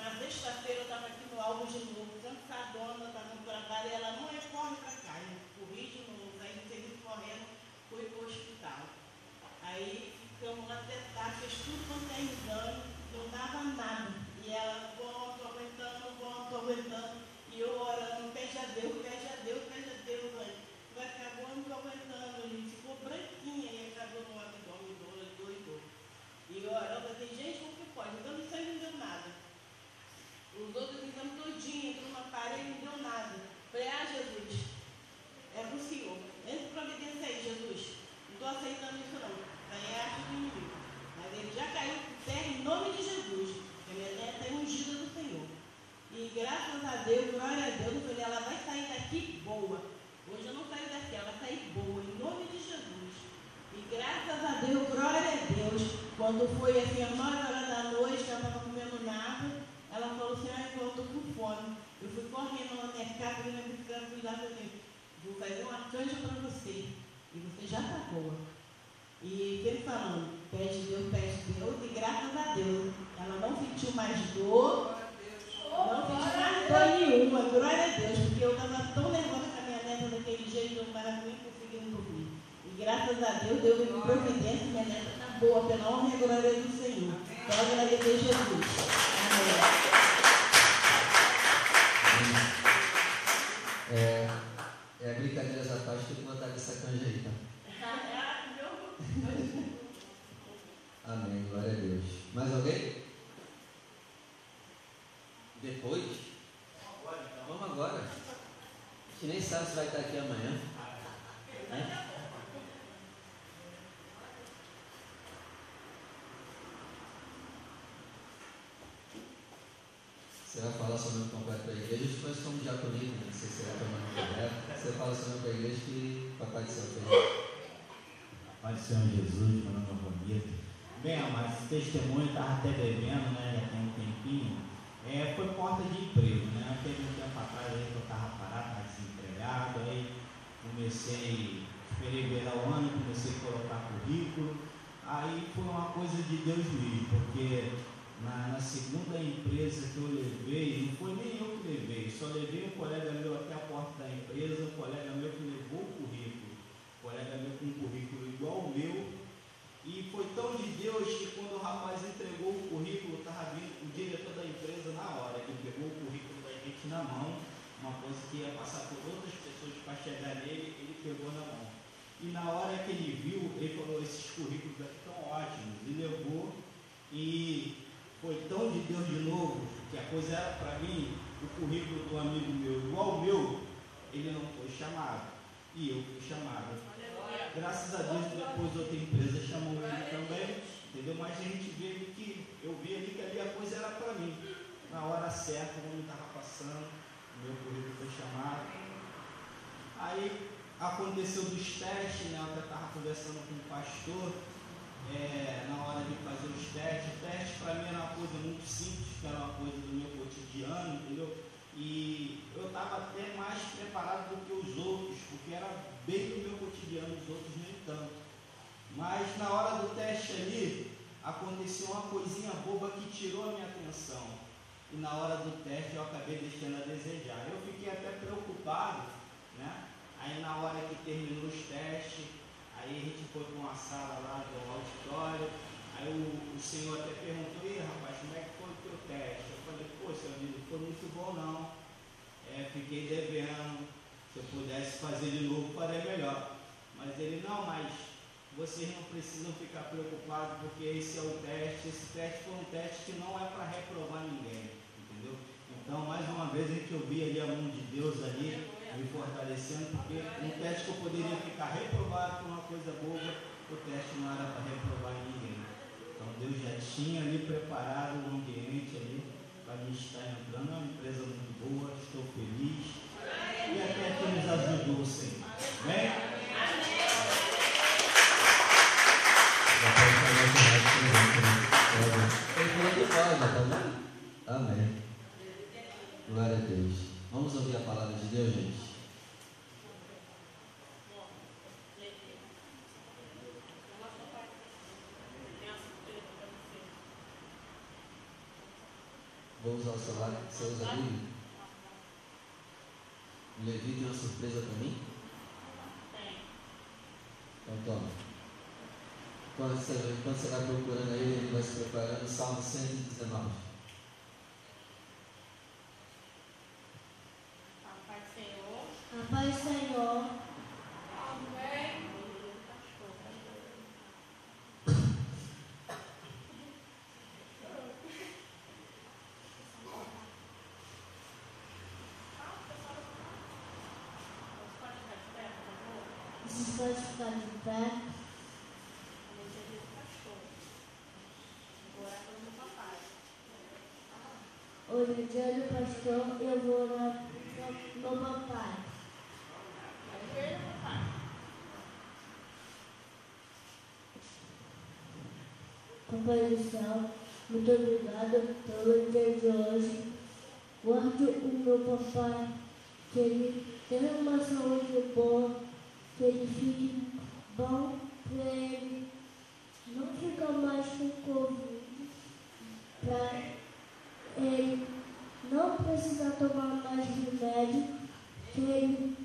na sexta-feira eu estava aqui no Alvo de novo, cansadona, estava no trabalho, e ela não é corre para cá, eu corri de novo, aí serviço correndo, fui para o hospital. Aí ficamos lá até tarde, fez tudo quanto é exame, não dava nada. E ela, bom, estou aguentando, bom, estou aguentando. E eu orando, pede a Deus, pede a Deus, pede a Deus, mãe. Vai acabou, não estou aguentando, gente. Ficou branquinha e acabou no abdômen, doidou. E orando, tem gente como que pode, então isso aí não deu nada. Os outros exames todinho, entrou uma parede, não deu nada. Falei, ah, Jesus, é para o Senhor. Entra providência aí, Jesus. Não estou aceitando isso não. Aí é arte do inimigo. Mas ele já caiu por terra em nome de Jesus. A minha neta é ungida do Senhor. E graças a Deus, glória a Deus, eu falei, ela vai sair daqui boa. Hoje eu não saio daqui, ela vai sair boa, em nome de Jesus. E graças a Deus, glória a Deus, quando foi assim, às 9 horas da noite, ela estava comendo nada, ela falou assim, ah, eu estou com fome. Eu fui correndo no mercado, e na bicicleta, fui lá falei, vou fazer uma canja para você. E você já está boa. E ele falando, pede Deus, pede Deus, e graças a Deus, ela não sentiu mais dor, não sentiu mais dor nenhuma, glória a Deus, porque eu estava tão nervosa com a minha neta daquele jeito, eu estava nem conseguindo dormir. E graças a Deus, Deus me providência, minha neta está boa, pela honra e glória do Senhor. Então, agradecer Jesus. Amém. É, é a brincadeira essa parte, que botar essa canja aí, tá? Amém, glória a Deus. Mais alguém? Depois? Vamos agora. A gente nem sabe se vai estar aqui amanhã. Né? Você vai falar seu nome completo para a igreja. A gente conhece como diaconino, não sei se será teu nome correto. Você fala seu nome para a igreja que Papai do Céu fez. Pai do Senhor Jesus, meu nome é Romito. Bem, esse testemunho estava até devendo, né? Já tem um tempinho. É, foi porta de emprego, né? Teve um tempo atrás aí que eu estava parado, estava desempregado, aí comecei, esperei virar o ano, comecei a colocar currículo. Aí foi uma coisa de Deus mesmo, porque na, na, segunda empresa que eu levei, não foi nem eu que levei, só levei um colega meu até a porta da empresa, um colega meu que levou o currículo, um colega meu com um currículo igual ao meu, e foi tão de Deus que quando o rapaz entregou o currículo, estava vindo o diretor da empresa na hora, que pegou o currículo da gente na mão, uma coisa que ia passar por outras pessoas para chegar nele, ele pegou na mão. E na hora que ele viu, ele falou, esses currículos aqui estão ótimos, e levou, e foi tão de Deus de novo, que a coisa era para mim, o currículo do amigo meu, igual o meu, ele não foi chamado. E eu fui chamado. Graças a Deus, depois outra empresa chamou ele entendeu? Mas a gente vê que, eu vi ali que ali a coisa era para mim. Na hora certa, quando estava passando, o meu currículo foi chamado. Aí aconteceu dos testes, né? Eu estava conversando com o pastor, é, na hora de fazer os testes. O teste para mim era uma coisa muito simples, que era uma coisa do meu cotidiano, entendeu? E eu estava até mais preparado do que os outros, porque era bem do meu cotidiano, os outros nem tanto. Mas na hora do teste ali, aconteceu uma coisinha boba que tirou a minha atenção. E na hora do teste eu acabei deixando a desejar. Eu fiquei até preocupado, né? Aí na hora que terminou os testes, Aí a gente foi para uma sala lá do auditório, aí o, o senhor até perguntou, e rapaz, como é que foi o teu teste? Eu falei, pô, seu amigo, foi muito bom não. É, fiquei devendo, se eu pudesse fazer de novo, faria melhor. Mas ele, não, mas vocês não precisam ficar preocupados, porque esse é o teste, esse teste foi um teste que não é para reprovar ninguém, entendeu? Então, mais uma vez, a gente ouvia ali a mão de Deus ali, me fortalecendo, porque um teste que eu poderia ficar reprovado por uma coisa boa, o teste não era para reprovar ninguém. Então Deus já tinha ali preparado o ambiente ali para mim estar entrando. É uma empresa muito boa, estou feliz. E até que nos ajudou Senhor. Amém? Amém. Glória a Deus. Vamos ouvir a palavra de Deus, gente? Vou usar o celular. Você usa Levi tem uma surpresa para mim? Tem. Então toma. Quando você, quando você vai procurando aí, ele vai se preparando, Salmo 119. A paz do Do Senhor. Vocês podem ficar de pé. Hoje é dia do pastor, eu vou orar no papai. Céu, muito obrigado pelo dia de hoje. Guarde o meu papai, que ele tenha uma saúde boa, que ele fique bom para ele. Não ficar mais com Covid, para ele não precisar tomar mais remédio, que ele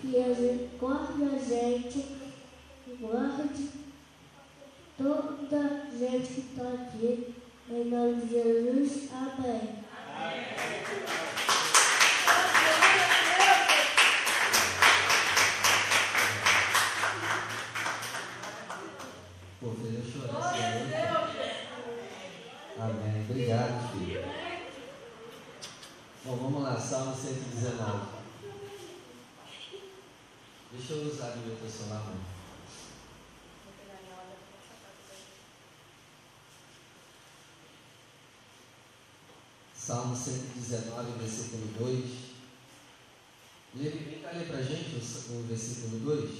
que gente, guarde a gente, guarde toda a gente que está aqui, em nome de Jesus, amém. Amém. Obrigado, filho. Bom, vamos lá, Salmo 119. Deixa eu usar a Bíblia mãe. Salmo 119, versículo 2. Lê, vem cá ler para a gente o, versículo 2.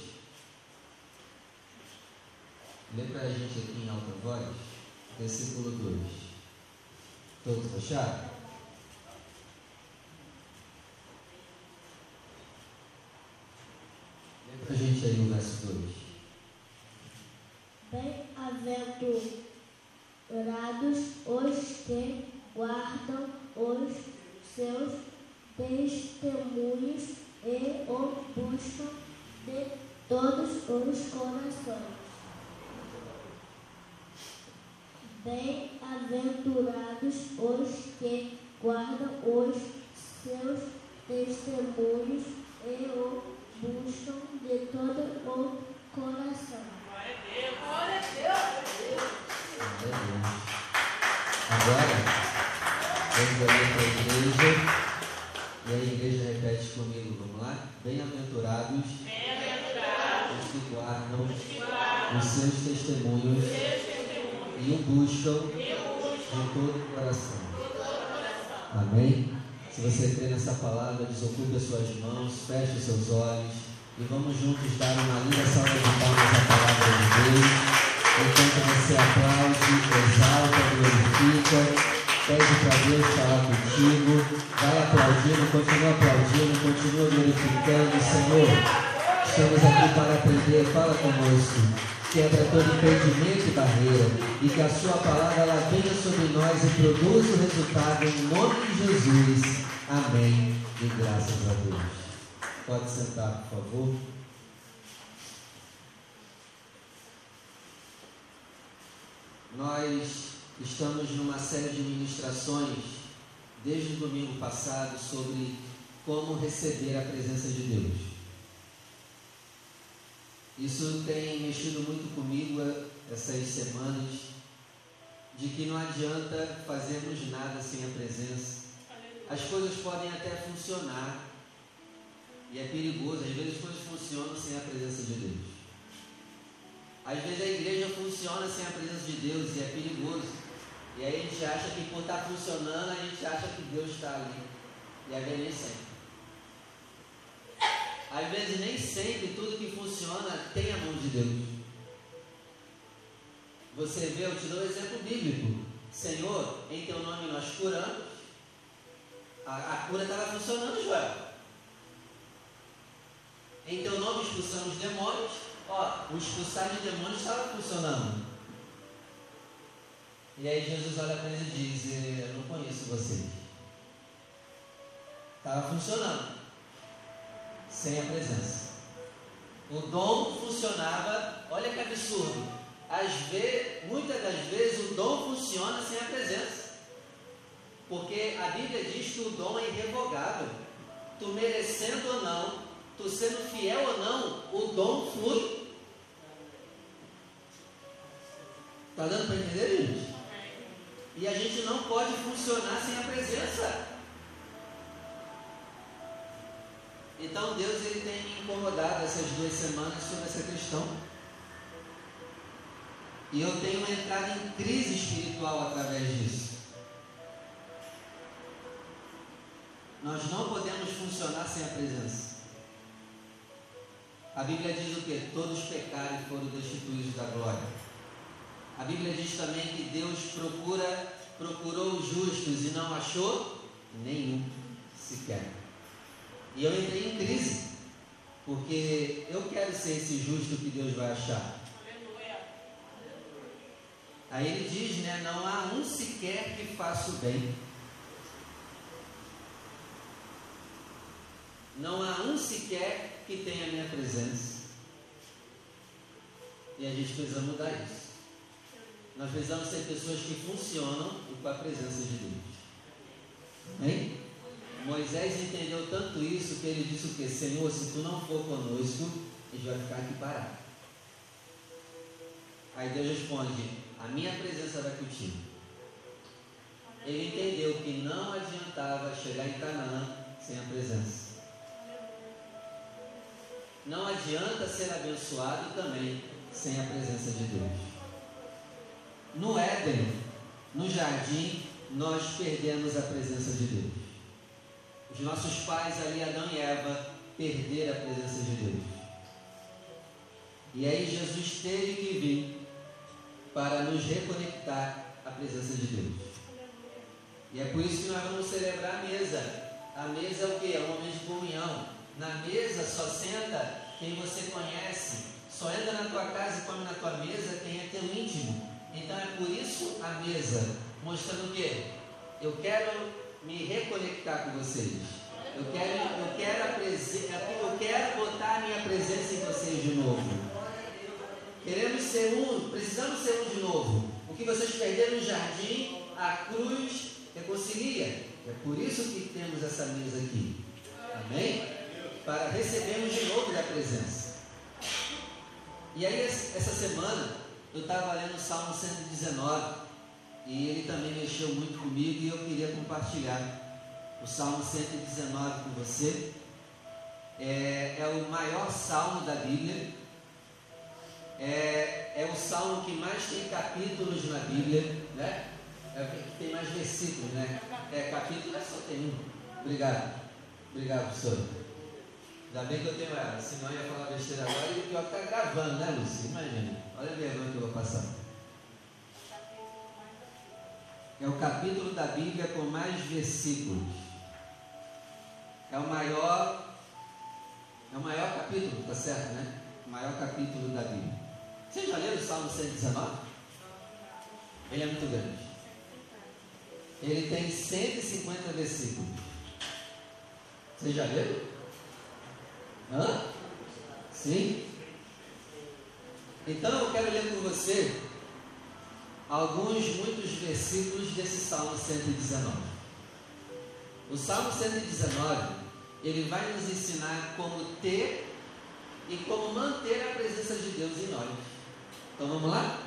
Lê para a gente aqui em alta voz, versículo 2. Todos fecharam? Lê para a gente aí o verso 2. Bem-aventurados os que guardam os seus testemunhos e o buscam de todos os corações. Bem-aventurados os que guardam os seus testemunhos e o buscam de todo o coração. Glória a Deus. Agora, vamos olhar para a igreja e a igreja repete comigo, vamos lá? Bem-aventurados os que guardam os seus testemunhos e o buscam de todo o coração. Amém? Se você crê nessa palavra, desocupe as suas mãos, feche os seus olhos e vamos juntos dar uma linda salva de palmas à palavra de Deus. Enquanto você aplaude, exalta, glorifica, pede para Deus falar contigo, vai aplaudindo, continua aplaudindo, continua glorificando, Senhor. Estamos aqui para aprender, fala conosco. Quebra todo impedimento e barreira e que a sua palavra ela venha sobre nós e produza o resultado em nome de Jesus. Amém. E graças a Deus. Pode sentar, por favor. Nós estamos numa série de ministrações desde o domingo passado sobre como receber a presença de Deus. Isso tem mexido muito comigo essas semanas, de que não adianta fazermos nada sem a presença. As coisas podem até funcionar, e é perigoso, às vezes as coisas funcionam sem a presença de Deus. Às vezes a igreja funciona sem a presença de Deus e é perigoso. E aí a gente acha que por estar funcionando, a gente acha que Deus está ali. E às vezes nem sempre. Às vezes nem sempre tudo que funciona tem a mão de Deus. Você vê, eu te dou um exemplo bíblico. Senhor, em teu nome nós curamos. A, a cura estava funcionando, Joel. Em teu nome expulsamos demônios. Ó, o expulsar de demônios estava funcionando. E aí Jesus olha para eles e diz: Eu não conheço vocês. Estava funcionando, sem a presença. O dom funcionava, olha que absurdo. Às vezes, muitas das vezes o dom funciona sem a presença. Porque a Bíblia diz que o dom é irrevogável. Tu merecendo ou não, tu sendo fiel ou não, o dom flui. Está dando para entender, gente? E a gente não pode funcionar sem a presença. Então Deus ele tem me incomodado essas duas semanas sobre essa questão. E eu tenho entrado em crise espiritual através disso. Nós não podemos funcionar sem a presença. A Bíblia diz o que? Todos pecaram e foram destituídos da glória. A Bíblia diz também que Deus procura, procurou os justos e não achou nenhum sequer. E eu entrei em crise, porque eu quero ser esse justo que Deus vai achar. Aí ele diz, né? Não há um sequer que faça o bem. Não há um sequer que tenha a minha presença. E a gente precisa mudar isso. Nós precisamos ser pessoas que funcionam com a presença de Deus. Amém? Moisés entendeu tanto isso que ele disse o que? Senhor, se tu não for conosco, a gente vai ficar aqui parado. Aí Deus responde: A minha presença vai contigo. Ele entendeu que não adiantava chegar em Canaã sem a presença. Não adianta ser abençoado também sem a presença de Deus. No Éden, no jardim, nós perdemos a presença de Deus. Os nossos pais ali, Adão e Eva, perderam a presença de Deus. E aí Jesus teve que vir para nos reconectar à presença de Deus. E é por isso que nós vamos celebrar a mesa. A mesa é o que? É um momento de comunhão. Na mesa só senta quem você conhece. Só entra na tua casa e come na tua mesa quem é teu íntimo. Então é por isso a mesa, mostrando o quê? Eu quero me reconectar com vocês. Eu quero, eu quero, eu quero botar a minha presença em vocês de novo. Queremos ser um, precisamos ser um de novo. O que vocês perderam no jardim, a cruz reconcilia. É por isso que temos essa mesa aqui. Amém? Para recebermos de novo da presença. E aí, essa semana, eu estava lendo o Salmo 119. E ele também mexeu muito comigo e eu queria compartilhar o Salmo 119 com você. É, é o maior salmo da Bíblia. É, é o salmo que mais tem capítulos na Bíblia, né? É o que tem mais versículos, né? É, capítulo é só tem um. Obrigado. Obrigado, professor. Ainda bem que eu tenho ela, senão eu ia falar besteira agora e o pior que está gravando, né, Lúcia? Imagina. Olha a vergonha que eu vou passar. É o capítulo da Bíblia com mais versículos. É o maior, é o maior capítulo, tá certo, né? O maior capítulo da Bíblia. Vocês já leram o Salmo 119? Ele é muito grande. Ele tem 150 versículos. Vocês já leram? Hã? Sim? Então eu quero ler com você alguns, muitos versículos desse Salmo 119. O Salmo 119, ele vai nos ensinar como ter e como manter a presença de Deus em nós. Então vamos lá?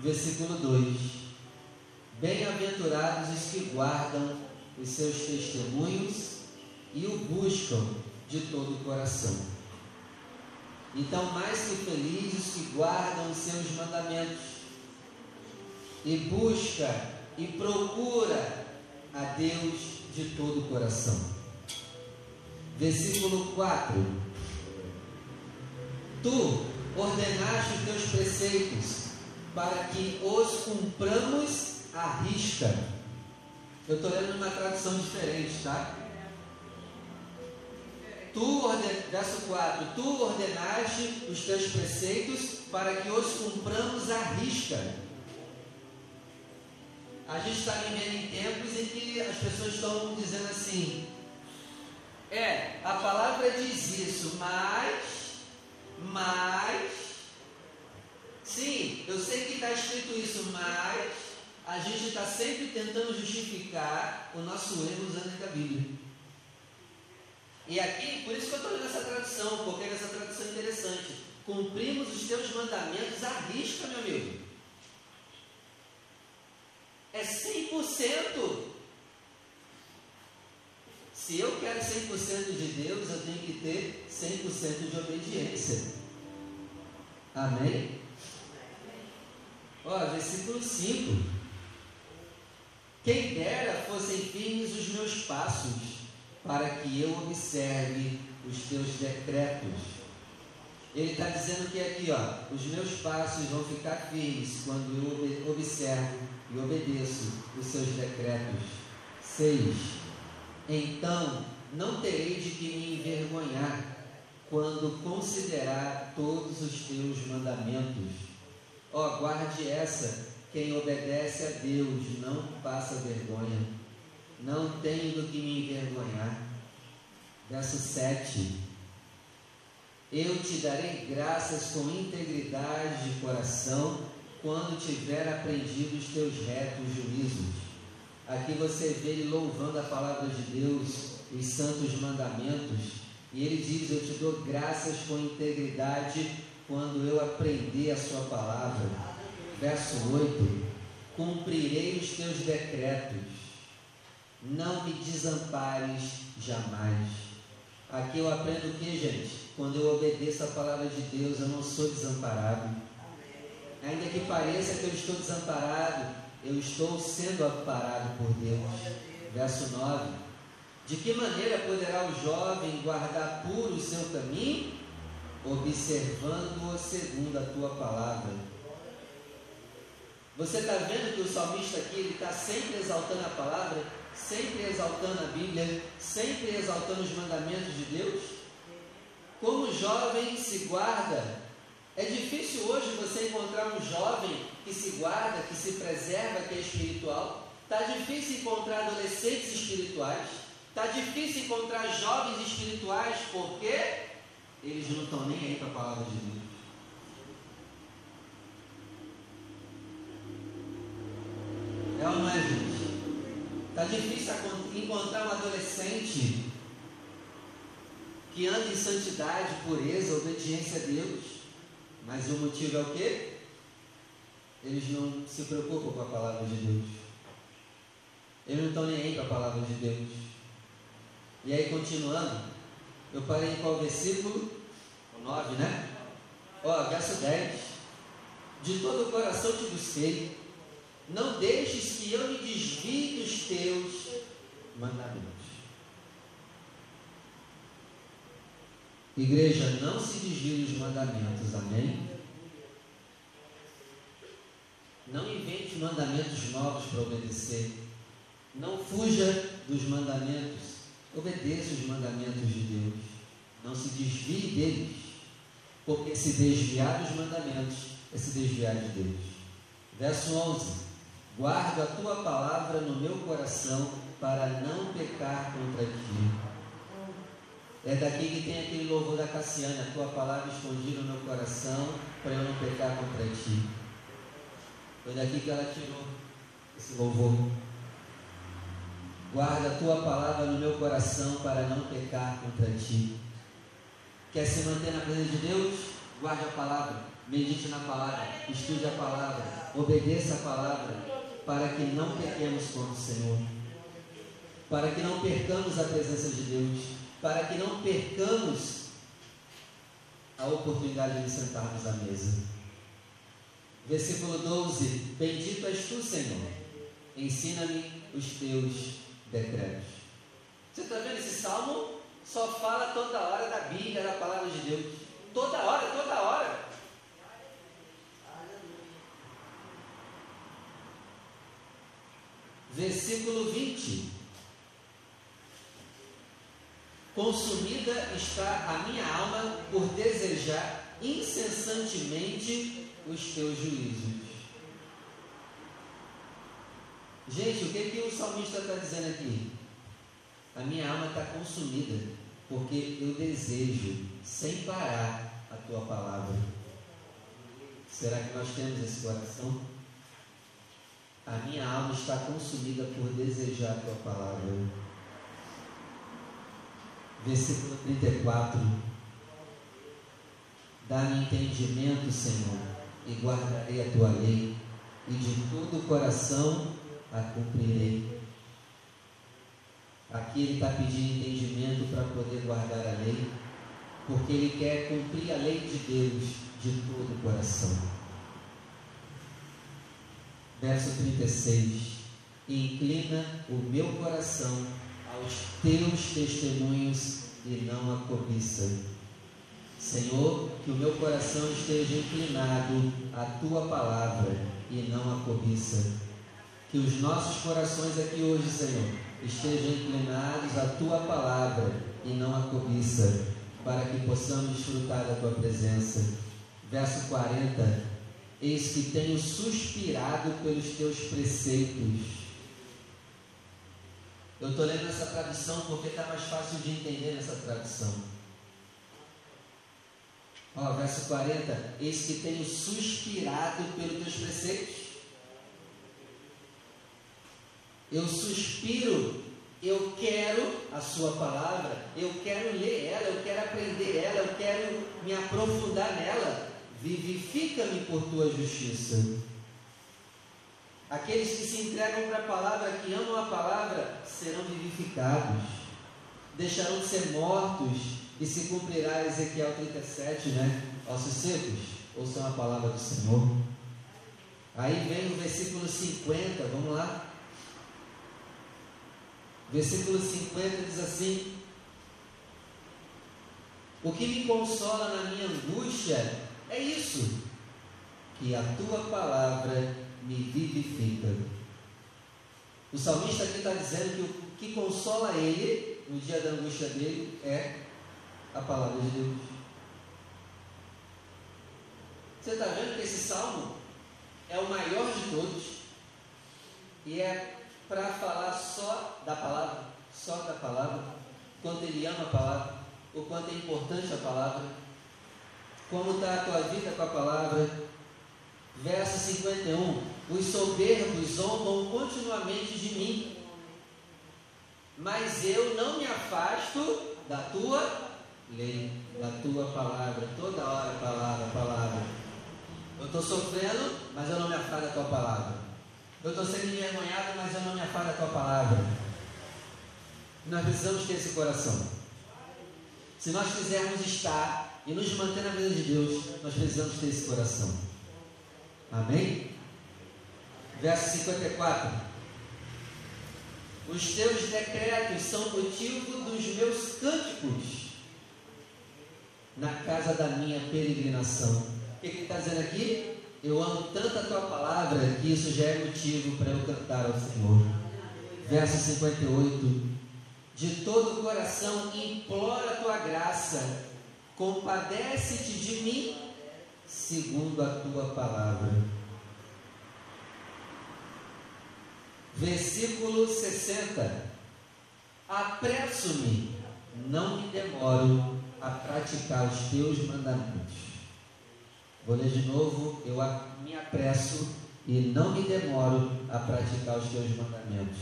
Versículo 2: Bem-aventurados os que guardam os seus testemunhos e o buscam de todo o coração. Então, mais que felizes que guardam os seus mandamentos e busca e procura a Deus de todo o coração. Versículo 4: Tu ordenaste os teus preceitos para que os cumpramos à risca. Eu estou lendo uma tradução diferente, tá? Tu, verso 4: Tu ordenaste os teus preceitos para que os cumpramos à risca. A gente está vivendo em tempos em que as pessoas estão dizendo assim: é, a palavra diz isso, mas, mas, sim, eu sei que está escrito isso, mas a gente está sempre tentando justificar o nosso erro usando a Bíblia. E aqui, por isso que eu estou lendo essa tradução, porque essa tradução é interessante. Cumprimos os teus mandamentos à risca, meu amigo. É 100%. Se eu quero 100% de Deus, eu tenho que ter 100% de obediência. Amém? Ó, versículo 5. Quem dera fossem firmes os meus passos, para que eu observe os teus decretos. Ele está dizendo que aqui, ó, os meus passos vão ficar firmes quando eu observo e obedeço os seus decretos. 6 então não terei de que me envergonhar quando considerar todos os teus mandamentos. Ó, guarde essa: quem obedece a Deus não passa vergonha, não tenho do que me envergonhar. Verso 7. Eu te darei graças com integridade de coração quando tiver aprendido os teus retos juízos Aqui você vê ele louvando a palavra de Deus, os santos mandamentos, e ele diz: Eu te dou graças com integridade quando eu aprender a sua palavra. Verso 8: Cumprirei os teus decretos, não me desampares jamais. Aqui eu aprendo o que, gente? Quando eu obedeço a palavra de Deus, eu não sou desamparado. Ainda que pareça que eu estou desamparado, eu estou sendo amparado por Deus. Verso 9: De que maneira poderá o jovem guardar puro o seu caminho? Observando-o segundo a tua palavra. Você está vendo que o salmista aqui ele está sempre exaltando a palavra, sempre exaltando a Bíblia, sempre exaltando os mandamentos de Deus? Como jovem se guarda é difícil hoje você encontrar um jovem que se guarda, que se preserva, que é espiritual. Está difícil encontrar adolescentes espirituais. Está difícil encontrar jovens espirituais porque eles não estão nem aí para a palavra de Deus. É ou não é, gente? Está difícil encontrar um adolescente que anda em santidade, pureza, obediência a Deus. Mas o motivo é o quê? Eles não se preocupam com a palavra de Deus. Eles não estão nem aí com a palavra de Deus. E aí, continuando, eu parei em qual versículo? O 9, né? Ó, verso 10. De todo o coração te busquei, não deixes que eu me desvie dos teus mandamentos. Igreja, não se desvie dos mandamentos, amém? Não invente mandamentos novos para obedecer. Não fuja dos mandamentos. Obedeça os mandamentos de Deus. Não se desvie deles. Porque se desviar dos mandamentos é se desviar de Deus. Verso 11: Guardo a tua palavra no meu coração para não pecar contra ti. É daqui que tem aquele louvor da Cassiana, a tua palavra escondida no meu coração, para eu não pecar contra ti. Foi daqui que ela tirou esse louvor. Guarda a tua palavra no meu coração para não pecar contra ti. Quer se manter na presença de Deus? Guarde a palavra, medite na palavra, estude a palavra, obedeça a palavra, para que não pequemos contra o Senhor, para que não percamos a presença de Deus para que não percamos a oportunidade de sentarmos à mesa. Versículo 12: Bendito és tu, Senhor, ensina-me os teus decretos. Você está vendo esse salmo? Só fala toda hora da Bíblia, da palavra de Deus. Toda hora, toda hora. Versículo 20. Consumida está a minha alma por desejar incessantemente os teus juízos. Gente, o que, que o salmista está dizendo aqui? A minha alma está consumida, porque eu desejo, sem parar, a tua palavra. Será que nós temos esse coração? A minha alma está consumida por desejar a tua palavra. Versículo 34. Dá-me entendimento, Senhor, e guardarei a tua lei, e de todo o coração a cumprirei. Aqui ele está pedindo entendimento para poder guardar a lei, porque ele quer cumprir a lei de Deus de todo o coração. Verso 36: Inclina o meu coração aos teus testemunhos e não a cobiça. Senhor, que o meu coração esteja inclinado à tua palavra e não a cobiça. Que os nossos corações aqui hoje, Senhor, estejam inclinados à tua palavra e não à cobiça, para que possamos desfrutar da tua presença. Verso 40: Eis que tenho suspirado pelos teus preceitos. Eu estou lendo essa tradução porque está mais fácil de entender essa tradução. Ó, verso 40: Eis que tenho suspirado pelos teus preceitos. Eu suspiro, eu quero a Sua palavra, eu quero ler ela, eu quero aprender ela, eu quero me aprofundar nela. Vivifica-me por tua justiça. Aqueles que se entregam para a palavra, que amam a palavra, serão vivificados, deixarão de ser mortos e se cumprirá Ezequiel 37, né? Ossos secos, ouçam a palavra do Senhor. Aí vem o versículo 50, vamos lá. Versículo 50 diz assim: O que me consola na minha angústia é isso, que a tua palavra me vivifica. O salmista aqui está dizendo que o que consola ele no dia da angústia dele é a palavra de Deus. Você está vendo que esse salmo é o maior de todos e é para falar só da palavra, só da palavra, quanto ele ama a palavra, o quanto é importante a palavra, como está a tua vida com a palavra. Verso 51: Os soberbos zombam continuamente de mim, mas eu não me afasto da tua lei, da tua palavra, toda hora palavra, palavra. Eu estou sofrendo, mas eu não me afasto da tua palavra. Eu estou sendo envergonhado, mas eu não me afago da tua palavra. Nós precisamos ter esse coração. Se nós quisermos estar e nos manter na vida de Deus, nós precisamos ter esse coração. Amém? Verso 54. Os teus decretos são motivo dos meus cânticos na casa da minha peregrinação. O que ele está dizendo aqui? Eu amo tanto a tua palavra que isso já é motivo para eu cantar ao Senhor. Verso 58. De todo o coração implora a tua graça, compadece-te de mim, segundo a tua palavra. Versículo 60. Apresso-me, não me demoro a praticar os teus mandamentos. Vou ler de novo. Eu me apresso e não me demoro a praticar os teus mandamentos.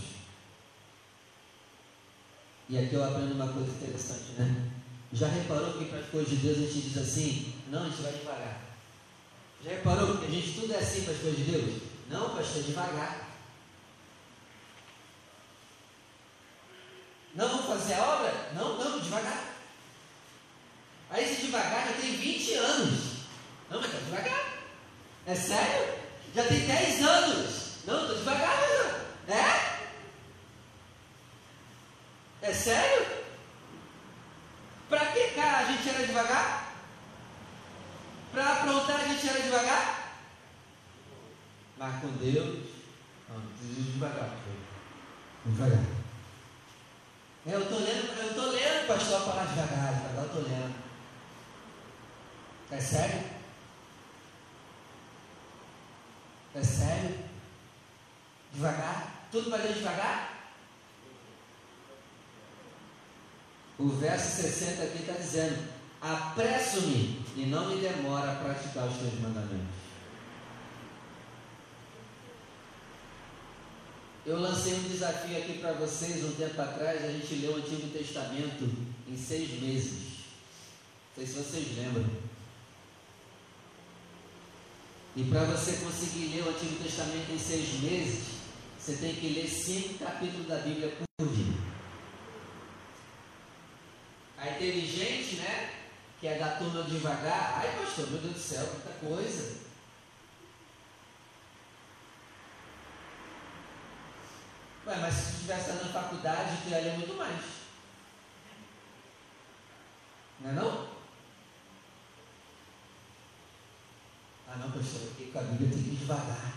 E aqui eu aprendo uma coisa interessante, né? Já reparou que para as coisas de Deus a gente diz assim? Não, a gente vai devagar. Já reparou que a gente tudo é assim para as coisas de Deus? Não, pastor, devagar. Não vamos fazer a obra? Não, não, devagar. Aí esse devagar já tem 20 anos. Não, mas está devagar. É sério? Já tem 10 anos. Não, estou devagar, mas é? É sério? Para que cá a gente era devagar? Para aprontar a gente era devagar? Mas com Deus, não, preciso devagar. Devagar. É, eu estou lendo, eu estou lendo, pastor, falar devagar, devagar eu estou lendo. É sério? É sério? Devagar? Tudo vai ler devagar? O verso 60 aqui está dizendo: Apresso-me e não me demora a praticar os teus mandamentos. Eu lancei um desafio aqui para vocês um tempo atrás, a gente leu o Antigo Testamento em seis meses. Não sei se vocês lembram. E para você conseguir ler o Antigo Testamento em seis meses, você tem que ler cinco capítulos da Bíblia por dia. Aí teve gente, né, que é da turma devagar. Ai, pastor, meu Deus do céu, muita coisa. Ué, mas se tu estivesse na faculdade, tu ia ler muito mais. Não é não? Ah não, pastor, porque com a Bíblia tem que ir devagar.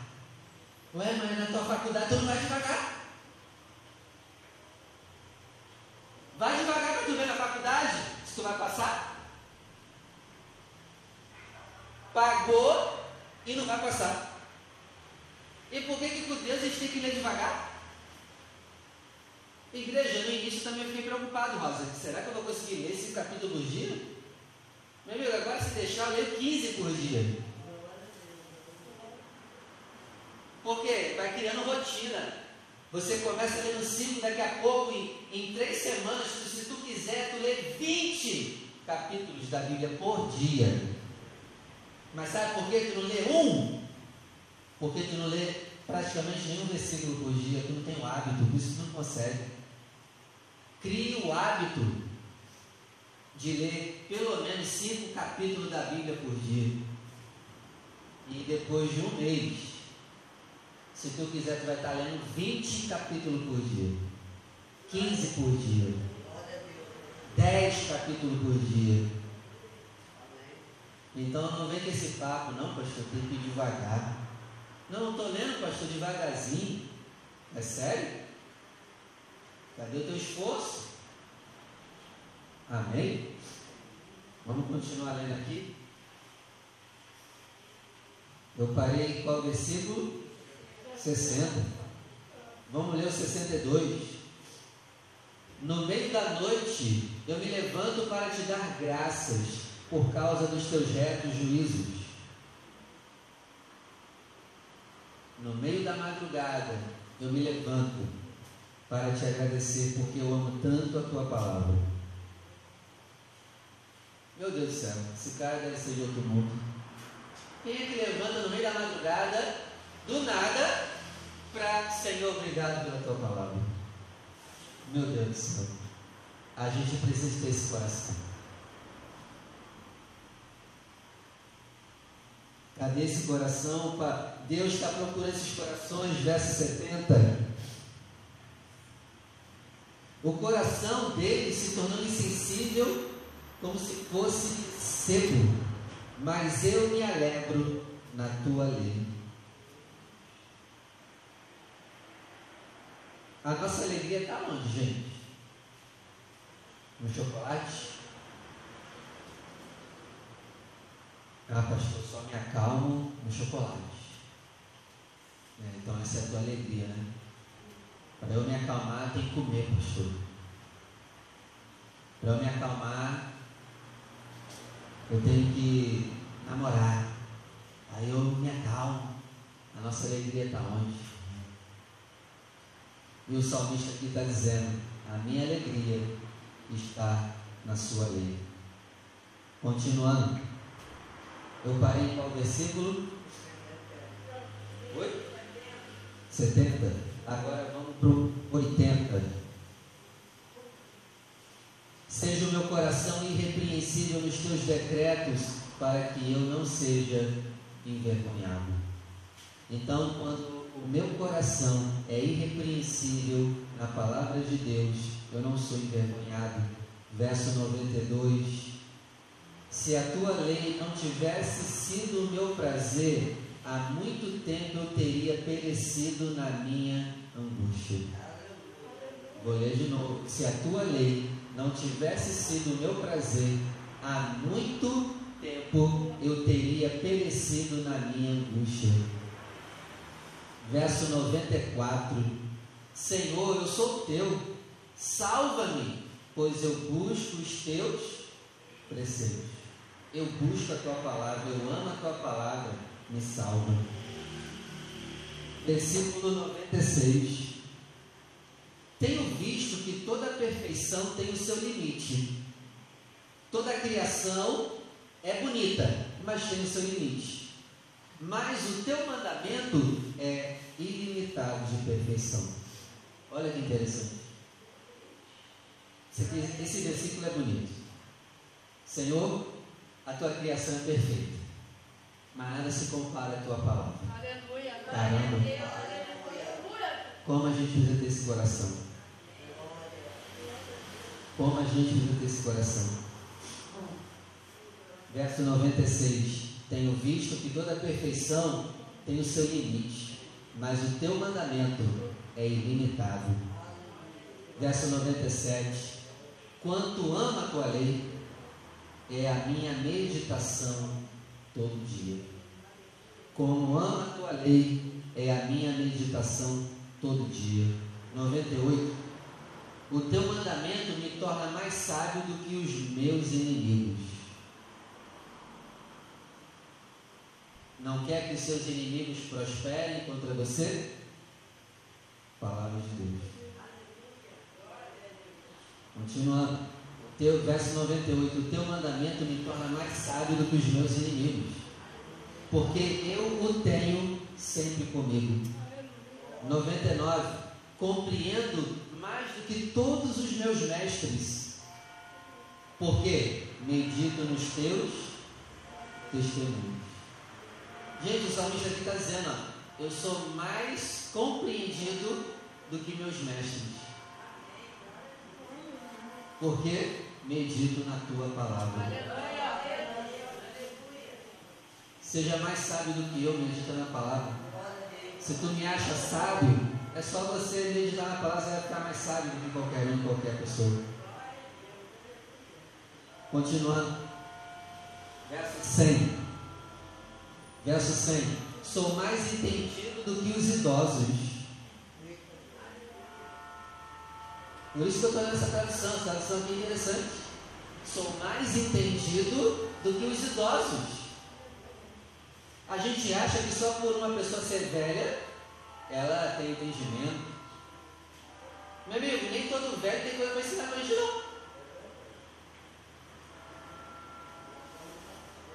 Ué, mas na tua faculdade tu não vai devagar. Vai devagar para tu ver na faculdade se tu vai passar. Pagou e não vai passar. E por que, que com Deus a gente tem que ler devagar? Igreja, no início também fiquei preocupado, Rosa. Será que eu vou conseguir ler esse capítulo por dia? Meu amigo, agora se deixar, eu leio 15 por dia. Porque vai criando rotina. Você começa lendo 5, daqui a pouco, em, em 3 semanas, se tu quiser, tu lê 20 capítulos da Bíblia por dia. Mas sabe por que tu não lê um? Porque tu não lê praticamente nenhum versículo por dia, tu não tem o hábito, por isso tu não consegue. Crie o hábito de ler pelo menos cinco capítulos da Bíblia por dia. E depois de um mês, se tu quiser, tu vai estar lendo 20 capítulos por dia, 15 por dia, 10 capítulos por dia. Então não vem com esse papo, não, pastor, tem que ir devagar. Não, não estou lendo, pastor, devagarzinho. É sério? Cadê o teu esforço? Amém? Vamos continuar lendo aqui. Eu parei em qual versículo? 60. Vamos ler o 62. No meio da noite eu me levanto para te dar graças por causa dos teus retos juízos. No meio da madrugada eu me levanto para te agradecer, porque eu amo tanto a tua palavra. Meu Deus do céu, esse cara deve ser de outro mundo. Quem é que levanta no meio da madrugada, do nada, para Senhor, obrigado pela tua palavra? Meu Deus do céu, a gente precisa ter esse coração. Cadê esse coração? Deus está procurando esses corações, verso 70. O coração dele se tornou insensível como se fosse seco, mas eu me alegro na tua lei. A nossa alegria está onde, gente? No chocolate? Ah, pastor, só me acalmo no chocolate. É, então essa é a tua alegria, né? Para eu me acalmar, tem que comer, pastor. Para eu me acalmar, eu tenho que namorar. Aí eu me acalmo. A nossa alegria está onde? E o salmista aqui está dizendo: A minha alegria está na sua lei. Continuando. Eu parei em qual versículo? Oi? 70. Agora vamos para o 80. Seja o meu coração irrepreensível nos teus decretos, para que eu não seja envergonhado. Então, quando o meu coração é irrepreensível na palavra de Deus, eu não sou envergonhado. Verso 92. Se a tua lei não tivesse sido o meu prazer, há muito tempo eu teria perecido na minha angústia. Vou ler de novo. Se a tua lei não tivesse sido o meu prazer, há muito tempo eu teria perecido na minha angústia. Verso 94. Senhor, eu sou teu, salva-me, pois eu busco os teus preceitos. Eu busco a tua palavra, eu amo a tua palavra, me salva. Versículo 96. Tenho visto que toda perfeição tem o seu limite. Toda criação é bonita, mas tem o seu limite. Mas o teu mandamento é ilimitado de perfeição. Olha que interessante. Esse, esse versículo é bonito. Senhor, a tua criação é perfeita, mas nada se compara à tua palavra. Aleluia. Caramba. Como a gente precisa ter esse coração. Como a gente precisa ter esse coração. Verso 96. Tenho visto que toda perfeição tem o seu limite, mas o teu mandamento é ilimitado. Verso 97. Quanto ama a tua lei, é a minha meditação todo dia. Como ama a tua lei, é a minha meditação todo dia. 98. O teu mandamento me torna mais sábio do que os meus inimigos. Não quer que seus inimigos prosperem contra você? Palavra de Deus. Continuando. Teu, verso 98. O teu mandamento me torna mais sábio do que os meus inimigos. Porque eu o tenho sempre comigo. 99. Compreendo mais do que todos os meus mestres. Porque medito nos teus testemunhos. Gente, o salmista aqui está dizendo, ó, eu sou mais compreendido do que meus mestres. Porque medito na tua palavra. Seja mais sábio do que eu, medita na palavra. Se tu me achas sábio, é só você meditar na palavra, você vai ficar mais sábio do que qualquer um, qualquer pessoa. Continuando. Verso 100. Verso 100: Sou mais entendido do que os idosos. Por isso que eu estou nessa tradução, essa tradução aqui é interessante. Sou mais entendido do que os idosos. A gente acha que só por uma pessoa ser velha, ela tem entendimento. Meu amigo, nem todo velho tem coisa para ensinar para a gente não.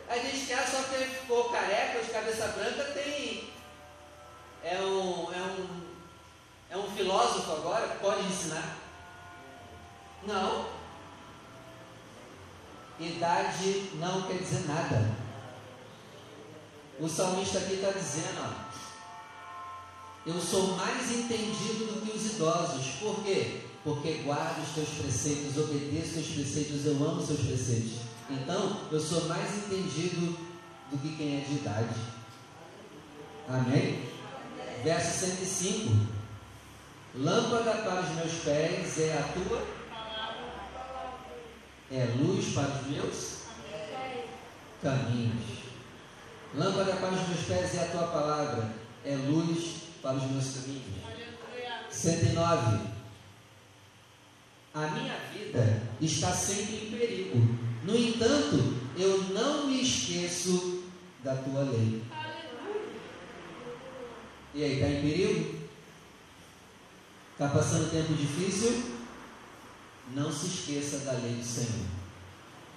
A gente quer só porque ficou careca, de cabeça branca, tem. É um, é um, é um filósofo agora que pode ensinar. Não. Idade não quer dizer nada. O salmista aqui está dizendo, ó, eu sou mais entendido do que os idosos. Por quê? Porque guardo os teus preceitos, obedeço os teus preceitos, eu amo os teus preceitos. Então, eu sou mais entendido do que quem é de idade. Amém? Verso 105. Lâmpada para os meus pés é a tua é luz para os meus caminhos. Lâmpada para os meus pés é a tua palavra, é luz para os meus caminhos. 109. A minha vida está sempre em perigo no entanto, eu não me esqueço da tua lei. E aí, está em perigo? Está passando tempo difícil? Não se esqueça da lei do Senhor.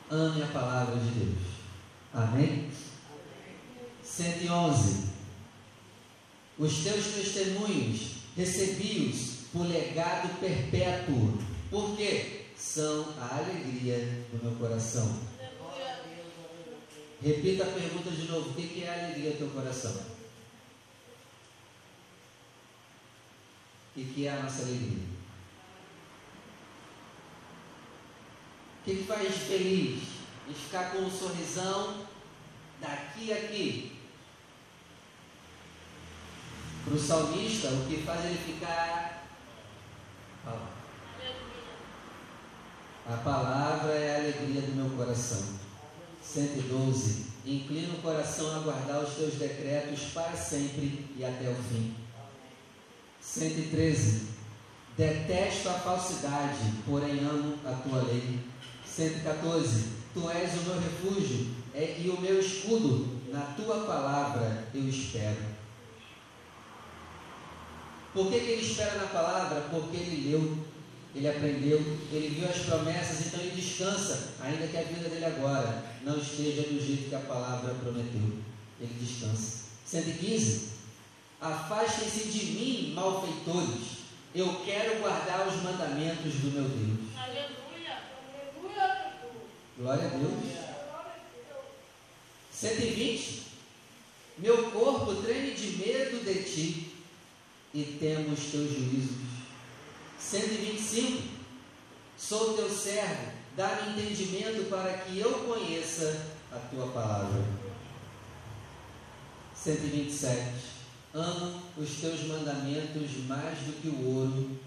Ame a palavra de Deus. Amém? 111. Os teus testemunhos recebi-os por legado perpétuo. Por quê? são a alegria do meu coração. Repita a pergunta de novo: o que é a alegria do teu coração? O que é a nossa alegria? Que faz feliz? Ficar com um sorrisão daqui a aqui. Para o salmista, o que faz ele ficar. A palavra é a alegria do meu coração. 112. Inclina o coração a guardar os teus decretos para sempre e até o fim. 113. Detesto a falsidade, porém amo a tua lei. 114. Tu és o meu refúgio é, e o meu escudo, na tua palavra eu espero. Por que, que ele espera na palavra? Porque ele leu, ele aprendeu, ele viu as promessas, então ele descansa, ainda que a vida dele agora não esteja do jeito que a palavra prometeu. Ele descansa. 115. Afastem-se de mim, malfeitores. Eu quero guardar os mandamentos do meu Deus. Aleluia. Glória a Deus. 120. Meu corpo treme de medo de ti e temo os teus juízos. 125. Sou teu servo, dá-me entendimento para que eu conheça a tua palavra. 127. Amo os teus mandamentos mais do que o ouro,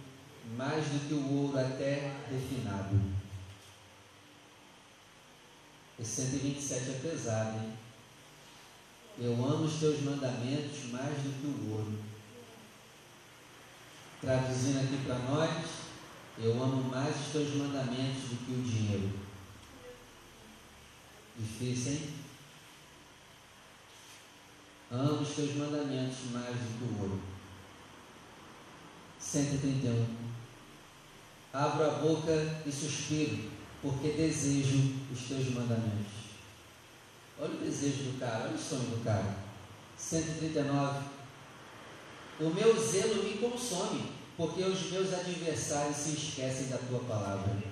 mais do que o ouro até refinado. Esse 127 é pesado, hein? Eu amo os teus mandamentos mais do que o ouro. Traduzindo aqui para nós, eu amo mais os teus mandamentos do que o dinheiro. Difícil, hein? Amo os teus mandamentos mais do que o ouro. 131. Abro a boca e suspiro, porque desejo os teus mandamentos. Olha o desejo do cara, olha o sonho do cara. 139. O meu zelo me consome, porque os meus adversários se esquecem da tua palavra.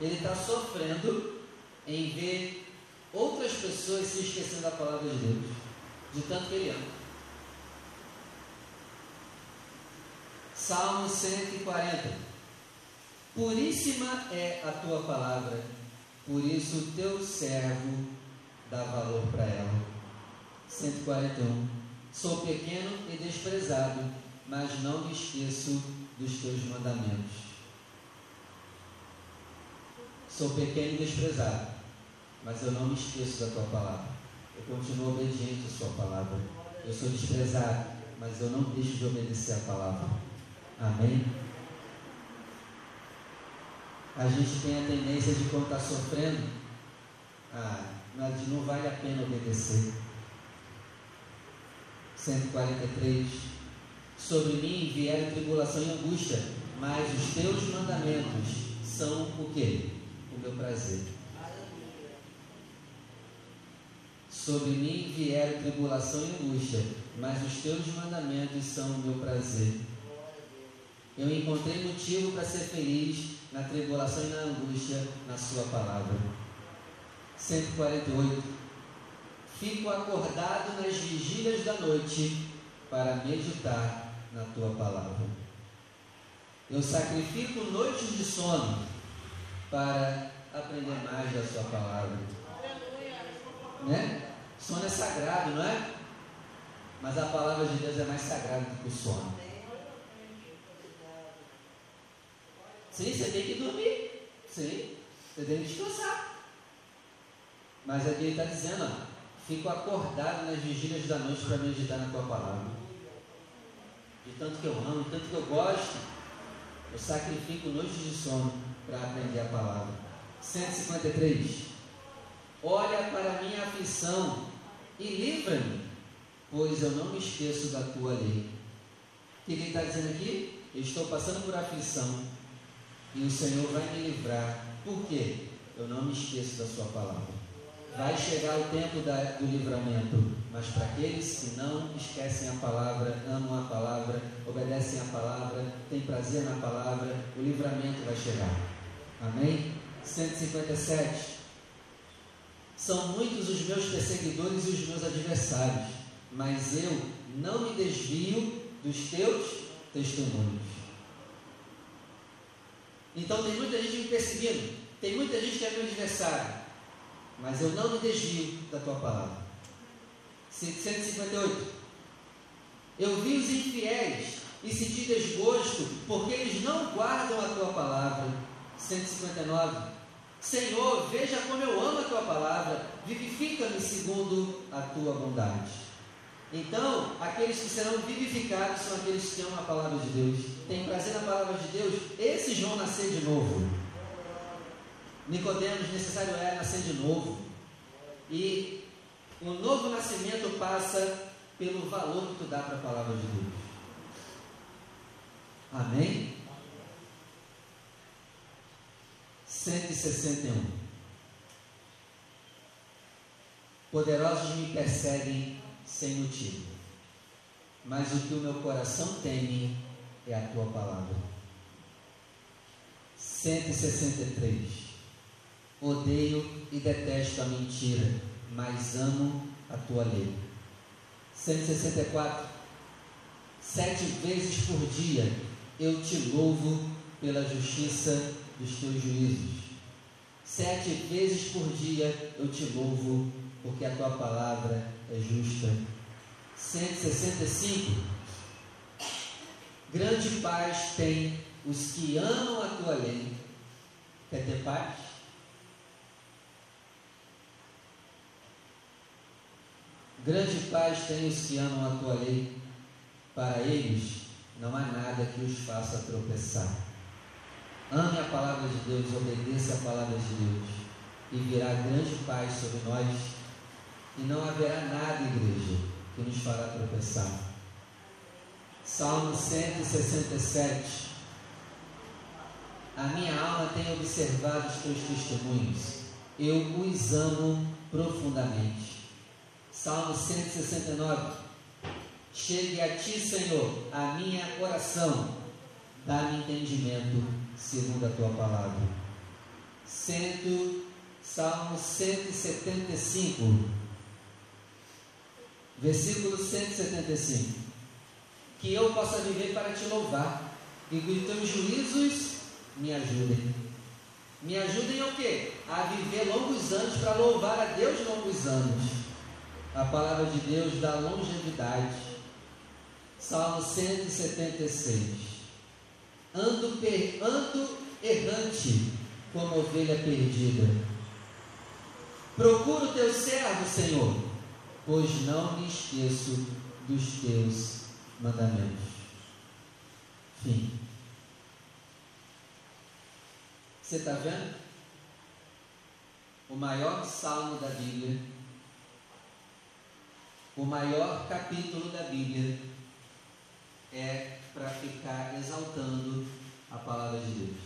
Ele está sofrendo em ver outras pessoas se esquecendo da palavra de Deus, de tanto que ele ama. Salmo 140. Puríssima é a tua palavra, por isso o teu servo dá valor para ela. 141. Sou pequeno e desprezado, mas não me esqueço dos teus mandamentos. Sou pequeno e desprezado, mas eu não me esqueço da tua palavra. Eu continuo obediente à sua palavra. Eu sou desprezado, mas eu não deixo de obedecer a palavra. Amém? A gente tem a tendência de quando está sofrendo, ah, não vale a pena obedecer. 143. Sobre mim vieram tribulação e angústia, mas os teus mandamentos são o que? O meu prazer. Sobre mim vieram tribulação e angústia, mas os teus mandamentos são o meu prazer. Eu encontrei motivo para ser feliz na tribulação e na angústia na Sua palavra. 148. Fico acordado nas vigílias da noite para meditar na Tua palavra. Eu sacrifico noites de sono para aprender mais da Sua palavra. Né? Sono é sagrado, não é? Mas a palavra de Deus é mais sagrada do que o sono. Sim, você tem que dormir. Sim, você tem que descansar. Mas aqui ele está dizendo, ó, fico acordado nas vigílias da noite para meditar na tua palavra. De tanto que eu amo, de tanto que eu gosto, eu sacrifico noites de sono para aprender a palavra. 153. Olha para a minha aflição e livra-me, pois eu não me esqueço da tua lei. O que ele está dizendo aqui? Eu estou passando por aflição e o Senhor vai me livrar. Por quê? Eu não me esqueço da sua palavra. Vai chegar o tempo da, do livramento, mas para aqueles que não esquecem a palavra, amam a palavra, obedecem a palavra, têm prazer na palavra, o livramento vai chegar. Amém? 157. São muitos os meus perseguidores e os meus adversários, mas eu não me desvio dos teus testemunhos. Então tem muita gente me perseguindo, tem muita gente que é meu adversário, mas eu não me desvio da tua palavra. 158. Eu vi os infiéis e senti desgosto, porque eles não guardam a tua palavra. 159. Senhor, veja como eu amo a tua palavra, vivifica-me segundo a tua bondade. Então, aqueles que serão vivificados são aqueles que amam a palavra de Deus, têm prazer na palavra de Deus, esses vão nascer de novo. Nicodemos, necessário é nascer de novo. E o novo nascimento passa pelo valor que tu dá para a palavra de Deus. Amém? 161. Poderosos me perseguem sem motivo, mas o que o meu coração teme é a tua palavra. 163. Odeio e detesto a mentira, mas amo a tua lei. 164. Sete vezes por dia eu te louvo pela justiça dos teus juízos. Sete vezes por dia eu te louvo, porque a tua palavra é justa. 165. Grande paz tem os que amam a tua lei. Quer ter paz? Grande paz tem os que amam a tua lei. Para eles não há nada que os faça tropeçar. Ame a palavra de Deus, obedeça a palavra de Deus, e virá grande paz sobre nós, e não haverá nada, igreja, que nos fará tropeçar. Salmo 167. A minha alma tem observado os teus testemunhos, eu os amo profundamente. Salmo 169. Chegue a ti, Senhor, a minha oração, dá-me entendimento segundo a tua palavra. Cento, Salmo 175, versículo 175. Que eu possa viver para te louvar e que os teus juízos me ajudem. Me ajudem o quê? A viver longos anos para louvar a Deus longos anos. A palavra de Deus dá longevidade. Salmo 176 ando, per, ando errante como ovelha perdida. Procuro teu servo, Senhor, pois não me esqueço dos teus mandamentos. Fim. Você está vendo? O maior salmo da Bíblia, o maior capítulo da Bíblia é para ficar exaltando a palavra de Deus.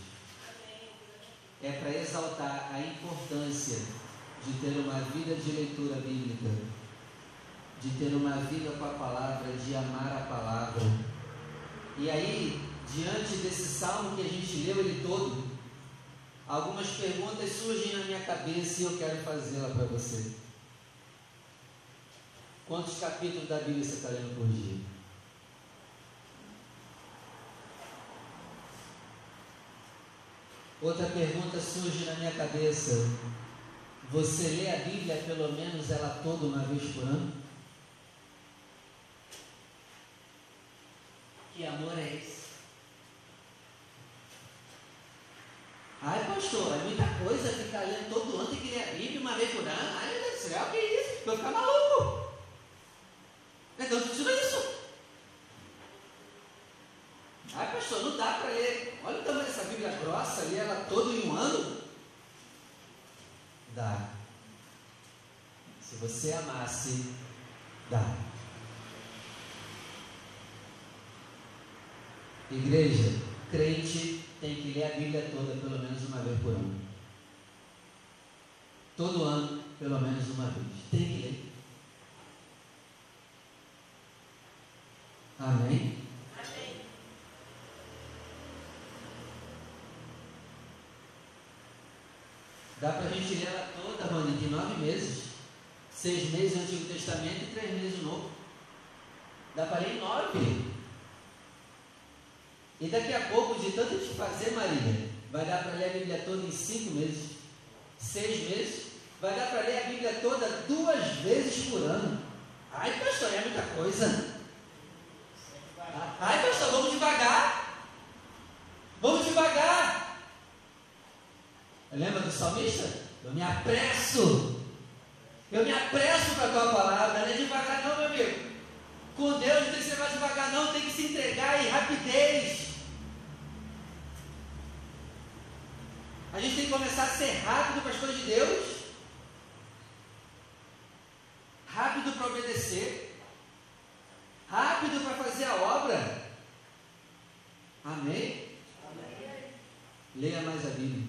É para exaltar a importância de ter uma vida de leitura bíblica, de ter uma vida com a palavra, de amar a palavra. E aí, diante desse salmo que a gente leu ele todo, algumas perguntas surgem na minha cabeça e eu quero fazê-la para você. Quantos capítulos da Bíblia você está lendo por dia? Outra pergunta surge na minha cabeça. Você lê a Bíblia pelo menos ela toda uma vez por ano? Que amor é esse? Ai, pastor, é muita coisa ficar lendo todo ano, tem que ler a Bíblia uma vez por ano. Ai, meu Deus do céu, que isso? Vou ficar maluco. Então, tira isso. Ai, pastor, não dá para ler. Olha o tamanho dessa Bíblia grossa, ler ela todo em um ano. Dá. Se você amasse, dá. Igreja, crente tem que ler a Bíblia toda pelo menos uma vez por ano. Todo ano, pelo menos uma vez. Tem que ler. Amém? Dá para a gente ler ela toda, Rony, em nove meses. Seis meses do Antigo Testamento e três meses do Novo. Dá para ler nove. E daqui a pouco, de tanto te fazer, Maria, vai dar para ler a Bíblia toda em cinco meses, seis meses. Vai dar para ler a Bíblia toda duas vezes por ano. Ai, pastor, é muita coisa. Ai, pastor, vamos devagar. Vamos devagar. Lembra do salmista? Eu me apresso. Eu me apresso para a tua palavra. Não é devagar, não, meu amigo. Com Deus não tem que ser mais devagar, não, tem que se entregar em rapidez. A gente tem que começar a ser rápido para as coisas de Deus, rápido para obedecer, rápido para fazer a obra. Amém? Amém? Leia mais a Bíblia.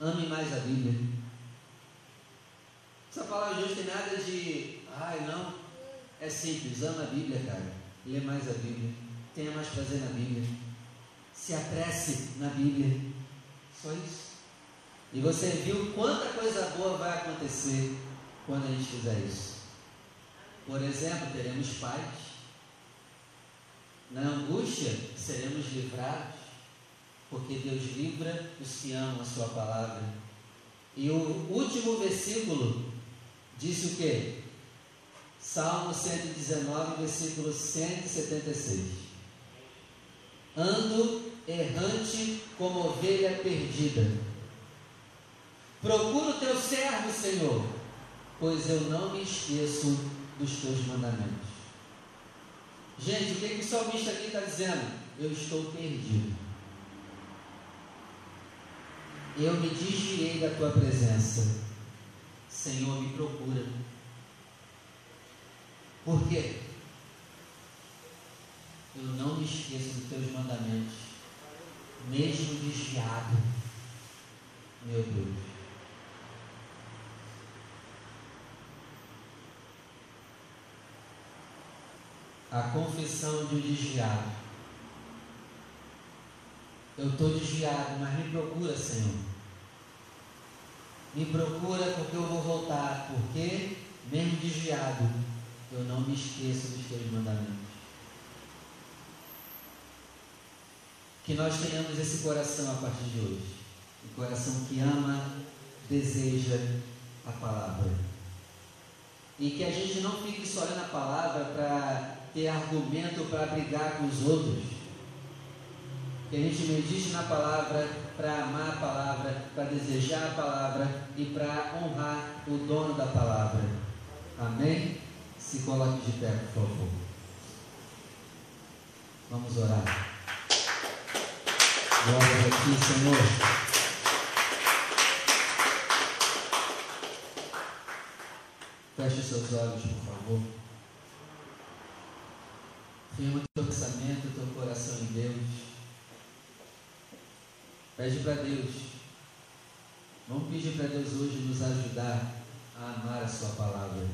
Ame mais a Bíblia. Essa palavra de hoje tem nada de, ai não, é simples, ama a Bíblia, cara. Lê mais a Bíblia. Tenha mais prazer na Bíblia. Se apresse na Bíblia. Só isso. E você viu quanta coisa boa vai acontecer quando a gente fizer isso. Por exemplo, teremos paz. Na angústia seremos livrados, porque Deus livra os que amam a sua palavra. E o último versículo disse o que? Salmo 119, versículo 176. Ando errante como ovelha perdida. Procuro o teu servo, Senhor, pois eu não me esqueço dos teus mandamentos. Gente, o que, que o salmista aqui está dizendo? Eu estou perdido. Eu me desviei da tua presença. Senhor, me procura. Por quê? Eu não me esqueço dos teus mandamentos, mesmo desviado. Meu Deus. A confissão de um desviado. Eu estou desviado, mas me procura, Senhor. Me procura porque eu vou voltar, porque, mesmo desviado, eu não me esqueço dos teus mandamentos. Que nós tenhamos esse coração a partir de hoje. Um coração que ama, deseja a palavra. E que a gente não fique só olhando a palavra para ter argumento para brigar com os outros. Que a gente medite na palavra para amar a palavra, para desejar a palavra e para honrar o dono da palavra. Amém? Se coloque de pé, por favor. Vamos orar. Glória a ti, Senhor. Feche seus olhos, por favor. Firma teu pensamento, teu coração em Deus. Pede para Deus. Vamos pedir para Deus hoje nos ajudar a amar a Sua palavra.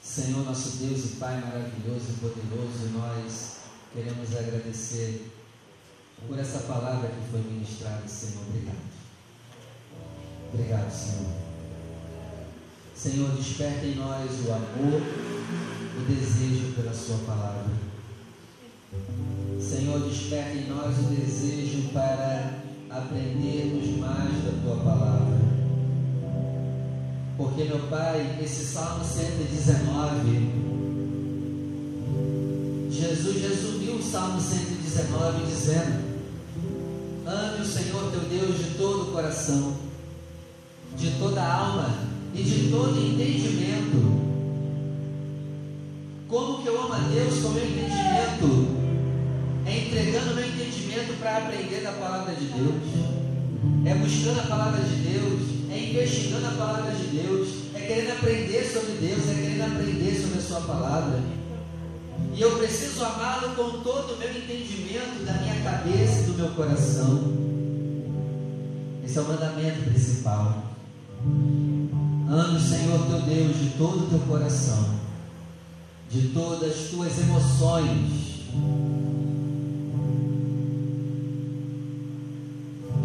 Senhor, nosso Deus e Pai maravilhoso e poderoso, nós queremos agradecer por essa palavra que foi ministrada, Senhor. Obrigado. Obrigado, Senhor. Senhor, desperta em nós o amor, o desejo pela Sua palavra. Senhor, desperta em nós o desejo para aprendermos mais da Tua palavra. Porque, meu Pai, esse Salmo 119, Jesus resumiu o Salmo 119 dizendo: Ame o Senhor teu Deus de todo o coração, de toda a alma e de todo entendimento. Como que eu amo a Deus com meu entendimento? É entregando meu entendimento para aprender da palavra de Deus. É buscando a palavra de Deus. É investigando a palavra de Deus. É querendo aprender sobre Deus. É querendo aprender sobre a sua palavra. E eu preciso amá-lo com todo o meu entendimento da minha cabeça e do meu coração. Esse é o mandamento principal. Ame o Senhor teu Deus de todo o teu coração, de todas as tuas emoções,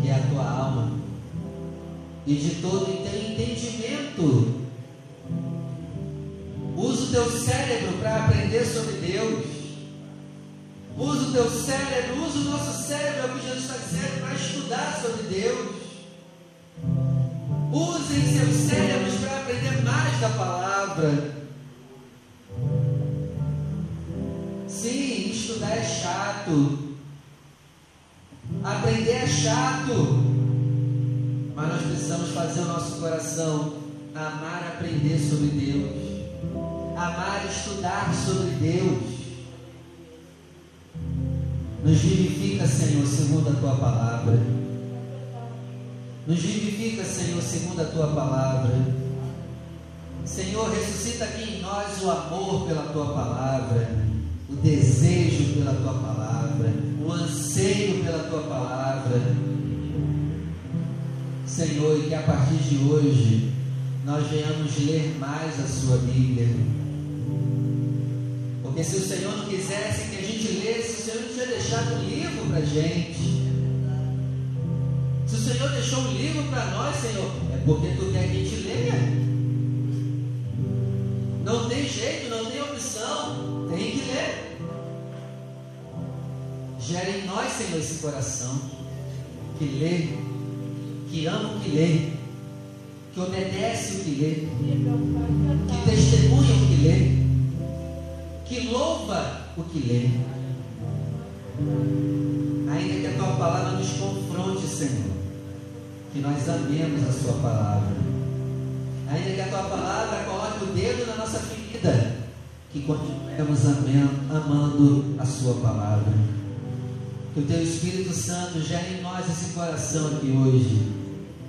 que é a tua alma, e de todo o teu entendimento teu cérebro para aprender sobre Deus. Usa o teu cérebro, usa o nosso cérebro, é o que Jesus está dizendo, para estudar sobre Deus. Usem seus cérebros para aprender mais da palavra. Sim, estudar é chato. Aprender é chato. Mas nós precisamos fazer o nosso coração amar aprender sobre Deus. Amar estudar sobre Deus. Nos vivifica, Senhor, segundo a tua palavra. Nos vivifica, Senhor, segundo a tua palavra. Senhor, ressuscita aqui em nós o amor pela tua palavra, o desejo pela tua palavra, o anseio pela tua palavra. Senhor, e que a partir de hoje nós venhamos ler mais a sua Bíblia. Porque se o Senhor não quisesse que a gente lesse, o Senhor não tinha deixado um livro para a gente. Se o Senhor deixou um livro para nós, Senhor, é porque tu quer que a gente leia. Não tem jeito, não tem opção, tem que ler. Gera em nós, Senhor, esse coração que lê, que ama o que lê, que obedece o que lê, que testemunha o que lê, que louva o que lê. Ainda que a tua palavra nos confronte, Senhor, que nós amemos a sua palavra. Ainda que a tua palavra coloque o dedo na nossa ferida, que continuemos amando a sua palavra. Que o teu Espírito Santo gere em nós esse coração aqui hoje,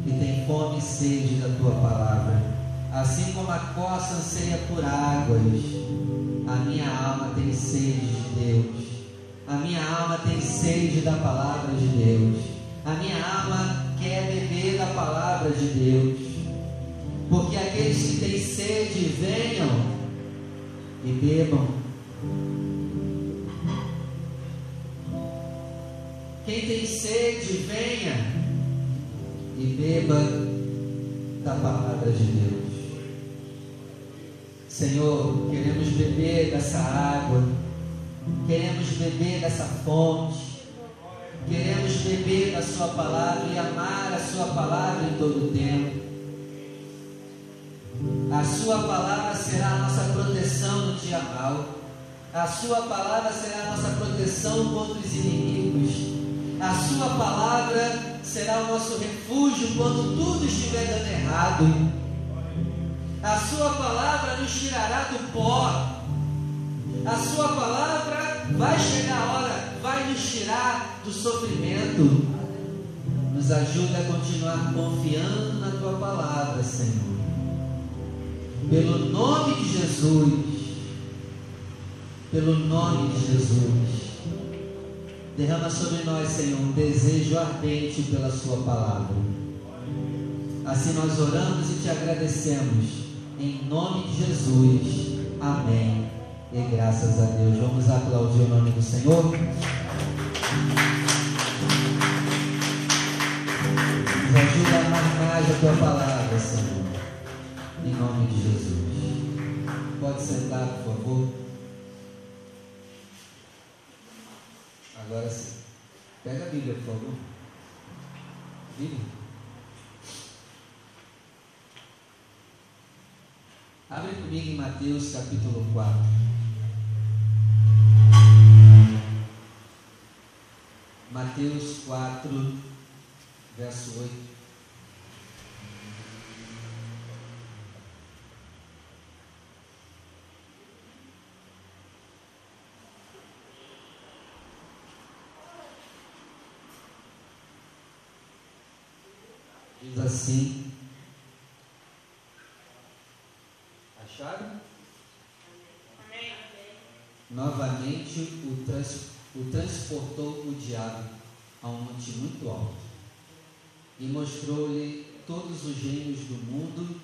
que tem fome e sede da tua palavra. Assim como a costa anseia por águas, a minha alma tem sede de Deus. A minha alma tem sede da palavra de Deus. A minha alma quer beber da palavra de Deus. Porque aqueles que têm sede, venham e bebam. Quem tem sede, venha e beba da palavra de Deus. Senhor, queremos beber dessa água, queremos beber dessa fonte, queremos beber da Sua palavra e amar a Sua palavra em todo o tempo. A Sua palavra será a nossa proteção no dia mal, a Sua palavra será a nossa proteção contra os inimigos, a Sua palavra será o nosso refúgio quando tudo estiver dando errado. A Sua palavra nos tirará do pó. A Sua palavra vai chegar a hora, vai nos tirar do sofrimento. Nos ajuda a continuar confiando na Tua palavra, Senhor. Pelo nome de Jesus. Pelo nome de Jesus. Derrama sobre nós, Senhor, um desejo ardente pela Sua palavra. Assim nós oramos e te agradecemos. Em nome de Jesus. Amém. E graças a Deus. Vamos aplaudir o nome do Senhor. Nos ajuda a amar mais a tua palavra, Senhor. Em nome de Jesus. Pode sentar, por favor. Agora sim. Pega a Bíblia, por favor. Bíblia. Abre comigo em Mateus capítulo 4. Mateus 4, verso 8. Diz assim. Acharam? Novamente o, trans, o transportou o diabo a um monte muito alto e mostrou-lhe todos os reinos do mundo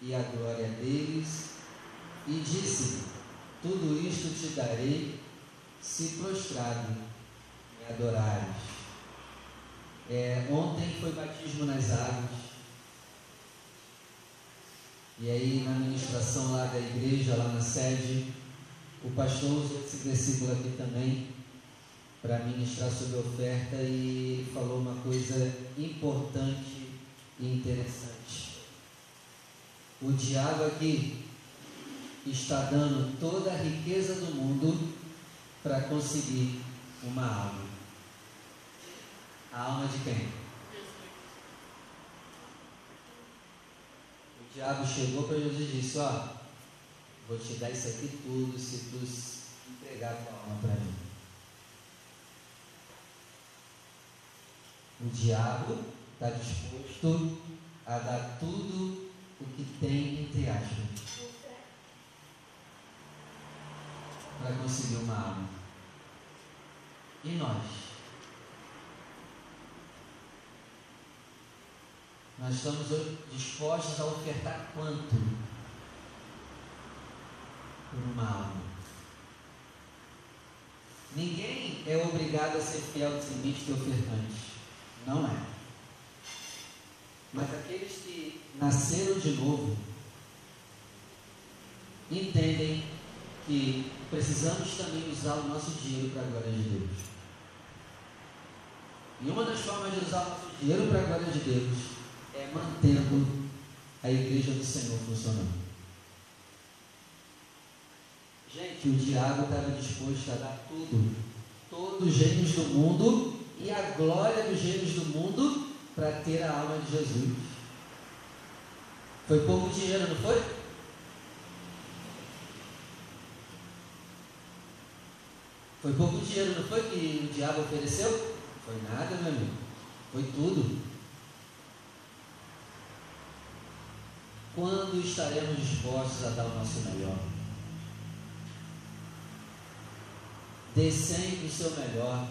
e a glória deles e disse: Tudo isto te darei se prostrado me adorares. É, ontem foi batismo nas águas. E aí, na ministração lá da igreja, lá na sede, o pastor usou esse aqui também para ministrar sobre oferta e falou uma coisa importante e interessante. O diabo aqui está dando toda a riqueza do mundo para conseguir uma alma. A alma de quem? O diabo chegou para Jesus e disse: Ó, vou te dar isso aqui tudo se tu entregar tua alma para mim. O diabo está disposto a dar tudo o que tem, entre aspas, para conseguir uma alma. E nós? Nós estamos dispostos a ofertar quanto por uma alma? Ninguém é obrigado a ser fiel, dizimista e ofertante. Não é. Mas aqueles que nasceram de novo entendem que precisamos também usar o nosso dinheiro para a glória de Deus. E uma das formas de usar o nosso dinheiro para a glória de Deus mantendo a igreja do Senhor funcionando. Gente, o diabo estava disposto a dar tudo, todos os gênios do mundo e a glória dos gênios do mundo para ter a alma de Jesus. Foi pouco dinheiro, não foi? Foi pouco dinheiro, não foi que o diabo ofereceu? Foi nada, meu amigo. Foi tudo. Quando estaremos dispostos a dar o nosso melhor? Dê sempre o seu melhor.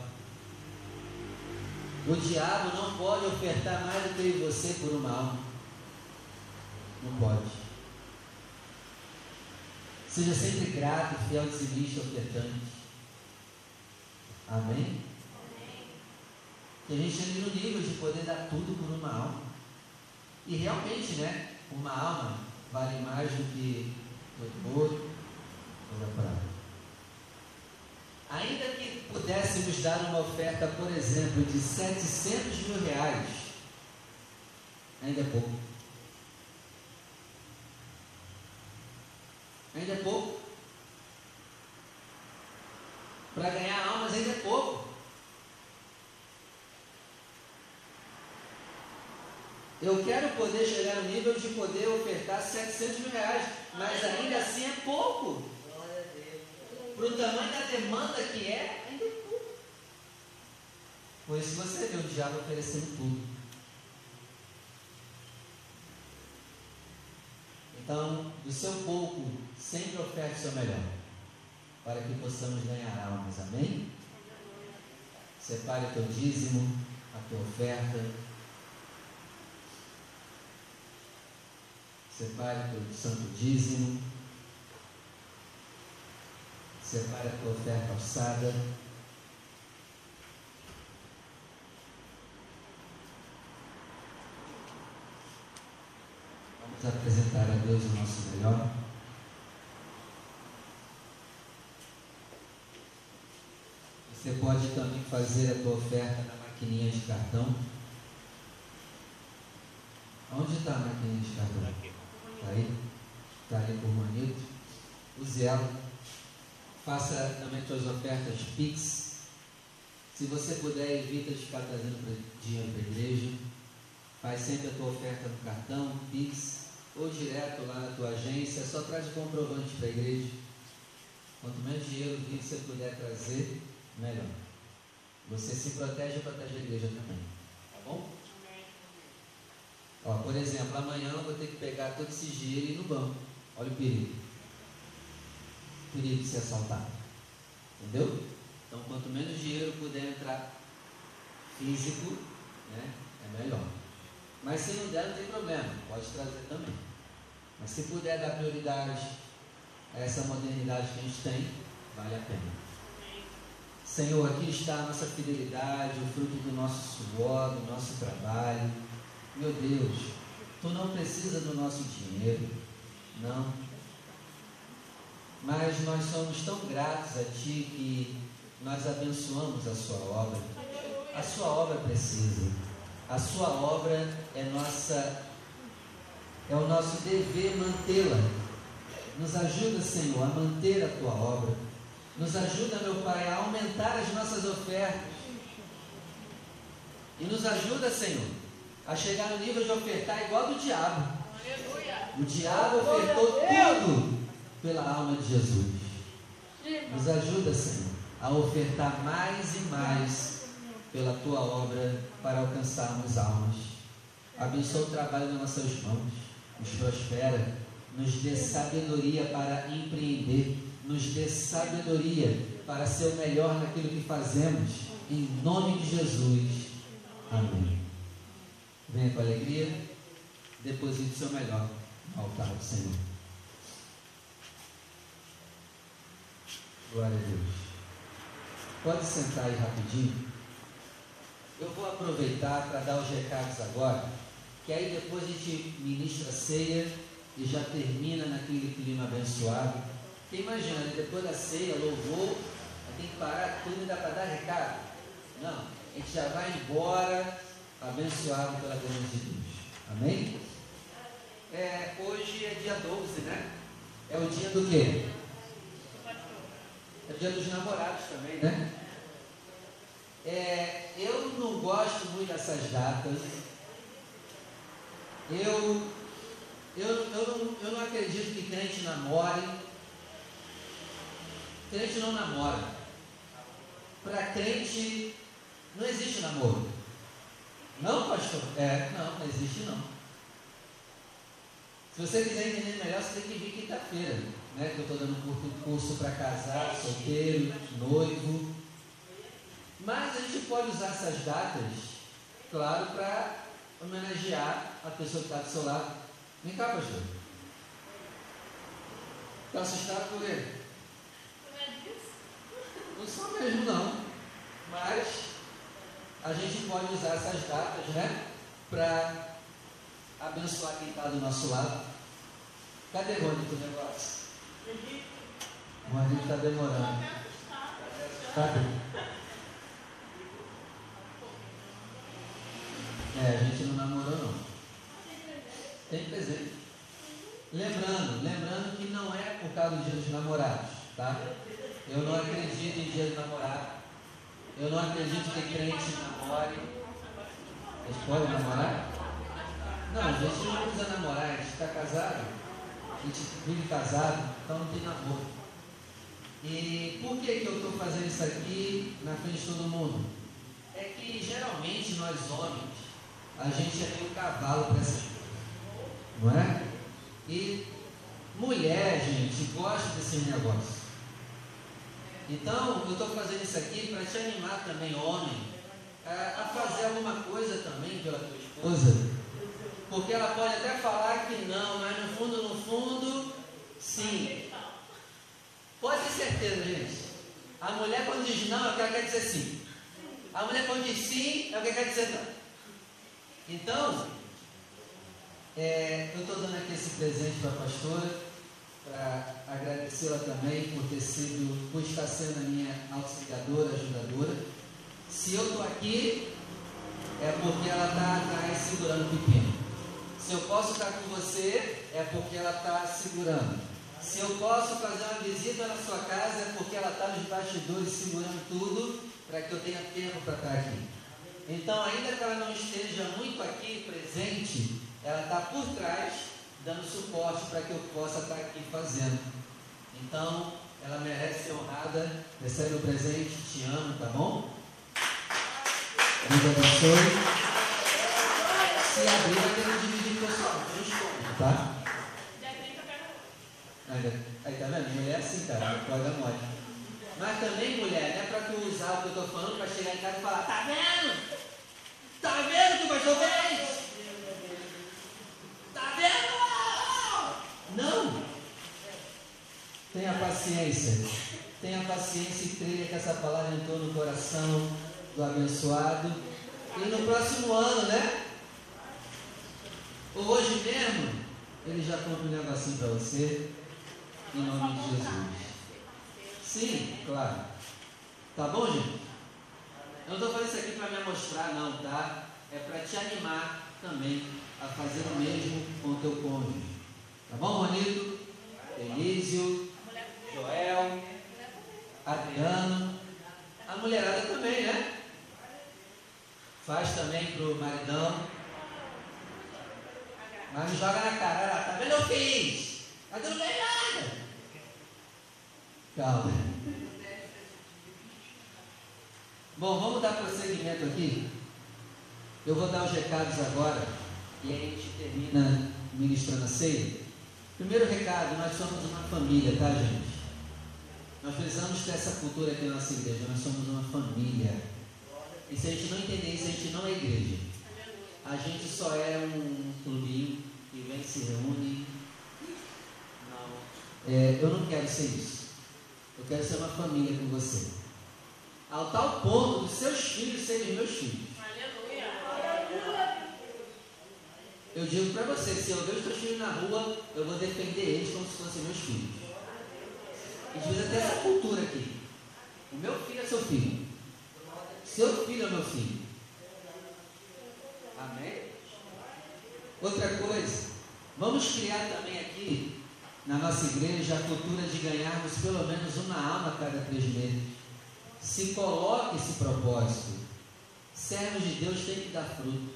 O diabo não pode ofertar mais do que você por uma alma. Não pode. Seja sempre grato, fiel, dizimista, ofertante. Amém? Amém? Que a gente chegue no nível de poder dar tudo por uma alma. E realmente, né? Uma alma vale mais do que todo ouro, toda prata. Ainda que pudéssemos dar uma oferta, por exemplo, de 700 mil reais, ainda é pouco. Ainda é pouco. Para ganhar almas ainda é pouco. Eu quero poder chegar no nível de poder ofertar 700 mil reais, mas ainda assim é pouco para o tamanho da demanda que é, ainda é pouco. Por isso você vê o diabo oferecendo tudo. Então, do seu pouco, sempre oferte o seu melhor, para que possamos ganhar almas, amém? Separe o teu dízimo, a tua oferta. Separe o teu santo dízimo. Separe a tua oferta alçada. Vamos apresentar a Deus o nosso melhor. Você pode também fazer a tua oferta na maquininha de cartão. Onde está a maquininha de cartão? Está aí? Está ali por manito. Use ela Faça também suas ofertas Pix. Se você puder, evita de ficar trazendo dinheiro para a igreja. Faz sempre a tua oferta no cartão, Pix, ou direto lá na tua agência. Só traz comprovante para a igreja. Quanto menos dinheiro que você puder trazer, melhor. Você se protege e protege a igreja também. Tá bom? Ó, por exemplo, amanhã eu vou ter que pegar todo esse dinheiro e ir no banco. Olha o perigo perigo de ser assaltado. Entendeu? Então, quanto menos dinheiro puder entrar físico, né, é melhor. Mas se não der, não tem problema, pode trazer também. Mas se puder dar prioridade a essa modernidade que a gente tem, vale a pena. Senhor, aqui está a nossa fidelidade, o fruto do nosso suor, do nosso trabalho. Meu Deus, Tu não precisa do nosso dinheiro, não mas nós somos tão gratos a Ti que nós abençoamos a Sua obra. A Sua obra precisa. A Sua obra é nossa, é o nosso dever mantê-la. Nos ajuda, Senhor, a manter a Tua obra. Nos ajuda, meu Pai, a aumentar as nossas ofertas. E nos ajuda, Senhor, a chegar no nível de ofertar igual do diabo. O diabo ofertou tudo pela alma de Jesus. Nos ajuda, Senhor, a ofertar mais e mais pela tua obra para alcançarmos almas. Abençoa o trabalho das nossas mãos, nos prospera, nos dê sabedoria para empreender, nos dê sabedoria para ser o melhor naquilo que fazemos, em nome de Jesus. Amém. Venha com alegria, deposite seu melhor no altar do Senhor. Glória a Deus. Pode sentar aí rapidinho. Eu vou aproveitar para dar os recados agora, que aí depois a gente ministra a ceia e já termina naquele clima abençoado. Porque imagina, né, depois da ceia, louvor, tem que parar tudo e dá para dar recado. Não, a gente já vai embora abençoado pela graça de Deus. Amém? É, hoje é dia 12, né? É o dia do quê? É o dia dos namorados também, né? É, eu não gosto muito dessas datas. Eu, eu, eu, não, eu não acredito que crente namore. Crente não namora. Para crente não existe namoro. Não, pastor? É, não, não existe não. Se você quiser entender melhor, você tem que vir quinta-feira, né? Que eu estou dando um curso para casar, solteiro, noivo. Mas a gente pode usar essas datas, claro, para homenagear a pessoa que está do seu lado. Vem cá, pastor. Está assustado por ele? Não sou mesmo não. Mas a gente pode usar essas datas, né? Para abençoar quem está do nosso lado. Cadê o do negócio? O Rony está demorando. Cadê? É, a gente não namorou não. Tem presente. Lembrando, lembrando que não é por causa do dia dos namorados, tá? Eu não acredito em dia de namorar. Eu não acredito que crente namore. Eles podem namorar? Não, a gente não precisa namorar, a gente está casado, a gente vive casado, então não tem namoro. E por que, que eu estou fazendo isso aqui na frente de todo mundo? É que geralmente nós homens, a gente é meio cavalo para essas coisas. Não é? E mulher, gente, gosta desse negócio. Então, eu estou fazendo isso aqui para te animar também, homem, a, fazer alguma coisa também pela tua esposa. Porque ela pode até falar que não, mas no fundo, no fundo, sim. Pode ter certeza, gente. A mulher quando diz não, é o que ela quer dizer sim. A mulher quando diz sim, é o que ela quer dizer não. Então, é, eu estou dando aqui esse presente para a pastora para agradecê-la também por ter sido, por estar sendo a minha auxiliadora, ajudadora. Se eu estou aqui, é porque ela está atrás segurando o pepino. Se eu posso estar com você, é porque ela está segurando. Se eu posso fazer uma visita na sua casa, é porque ela está nos bastidores segurando tudo para que eu tenha tempo para estar aqui. Então, ainda que ela não esteja muito aqui presente, ela está por trás dando suporte para que eu possa estar aqui fazendo. Então, ela merece ser honrada. Recebe o presente, te amo, tá bom? Deus abençoe. Se abrir, vai ter que dividir pessoal, não esconde, tá? Aí, tá vendo? Mulher é assim, cara, pode dar mole. Mas também, mulher, não é para tu usar o que eu estou falando para chegar em casa e falar: tá vendo? Tá vendo que o pastor fez? Não! Tenha paciência. Tenha paciência e creia que essa palavra entrou no coração do abençoado. E no próximo ano, né? Ou hoje mesmo, ele já compra um negocinho para você. Em nome de Jesus. Sim, claro. Tá bom, gente? Eu não estou fazendo isso aqui para me mostrar, não, tá? É para te animar também a fazer o mesmo com o teu cônjuge. Tá bom, Ronito? Elísio, Joel, Adriano, a mulherada também, né? Faz também pro maridão. Mas joga na cara, tá vendo eu fiz? Mas eu não ganhei nada. Calma. Bom, vamos dar prosseguimento aqui. Eu vou dar os recados agora e a gente termina ministrando a ceia. Primeiro recado, nós somos uma família, tá gente? Nós precisamos ter essa cultura aqui na nossa igreja, nós somos uma família. E se a gente não entender isso, a gente não é igreja. A gente só é um clubinho que vem, se reúne. Não. É, eu não quero ser isso. Eu quero ser uma família com você. Ao tal ponto dos seus filhos serem meus filhos. Eu digo para você, se eu ver os seus filhos na rua, eu vou defender eles como se fossem meus filhos. A gente precisa ter essa cultura aqui. O meu filho é seu filho. Seu filho é meu filho. Amém? Outra coisa, vamos criar também aqui na nossa igreja a cultura de ganharmos pelo menos uma alma a cada três meses. Se coloque esse propósito. Servos de Deus têm que dar fruto.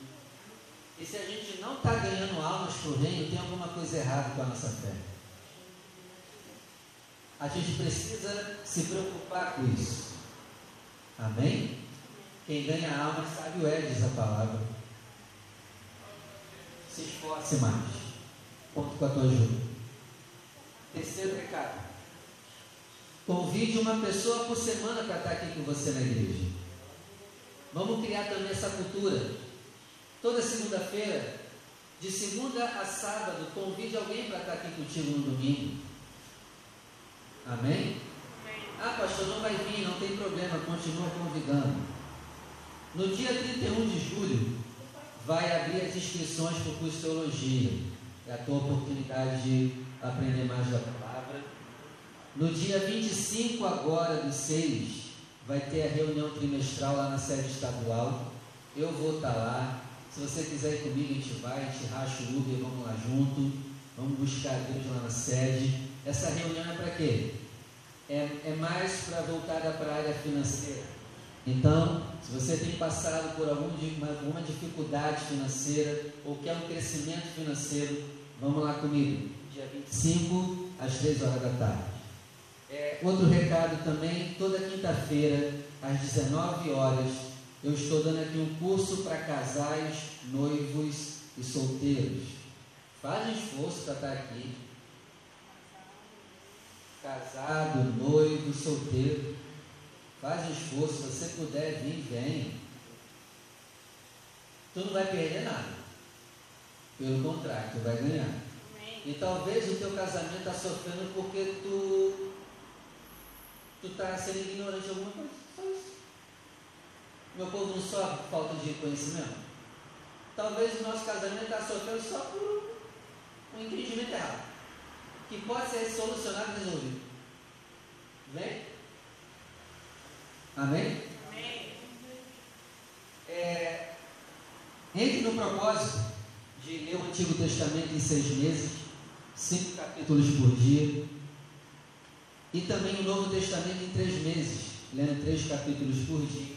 E se a gente não está ganhando almas para o reino, tem alguma coisa errada com a nossa fé. A gente precisa se preocupar com isso. Amém? Quem ganha almas sabe o é, diz a palavra. Se esforce mais. Conto com a tua ajuda. Terceiro recado. Convide uma pessoa por semana para estar aqui com você na igreja. Vamos criar também essa cultura Toda segunda-feira, de segunda a sábado, convide alguém para estar aqui contigo no domingo. Amém? Ah, pastor, não vai vir, não tem problema, continua convidando. No dia 31 de julho, vai abrir as inscrições para o curso de Teologia. É a tua oportunidade de aprender mais da palavra. No dia 25 agora do 6, vai ter a reunião trimestral lá na sede estadual. Eu vou estar lá. Se você quiser ir comigo, a gente vai, a gente racha o Uber, vamos lá junto, vamos buscar Deus lá na sede. Essa reunião é para quê? É, é mais para voltada para a área financeira. Então, se você tem passado por algum, alguma dificuldade financeira ou quer um crescimento financeiro, vamos lá comigo. Dia 25 às 3 horas da tarde. É, outro recado também, toda quinta-feira, às 19 horas, eu estou dando aqui um curso para casais, noivos e solteiros. Faz esforço para estar aqui. Casado, noivo, solteiro. Faz esforço. Se você puder vir, vem. Tu não vai perder nada. Pelo contrário, tu vai ganhar. E talvez o teu casamento está sofrendo porque tu tu está sendo ignorante de alguma coisa. Meu povo não sofre por falta de conhecimento? Talvez o nosso casamento está sofrendo só por um entendimento errado. Que pode ser solucionado e resolvido. Vem? Amém? Amém. É, entre no propósito de ler o Antigo Testamento em seis meses, cinco capítulos por dia, e também o Novo Testamento em três meses, lendo três capítulos por dia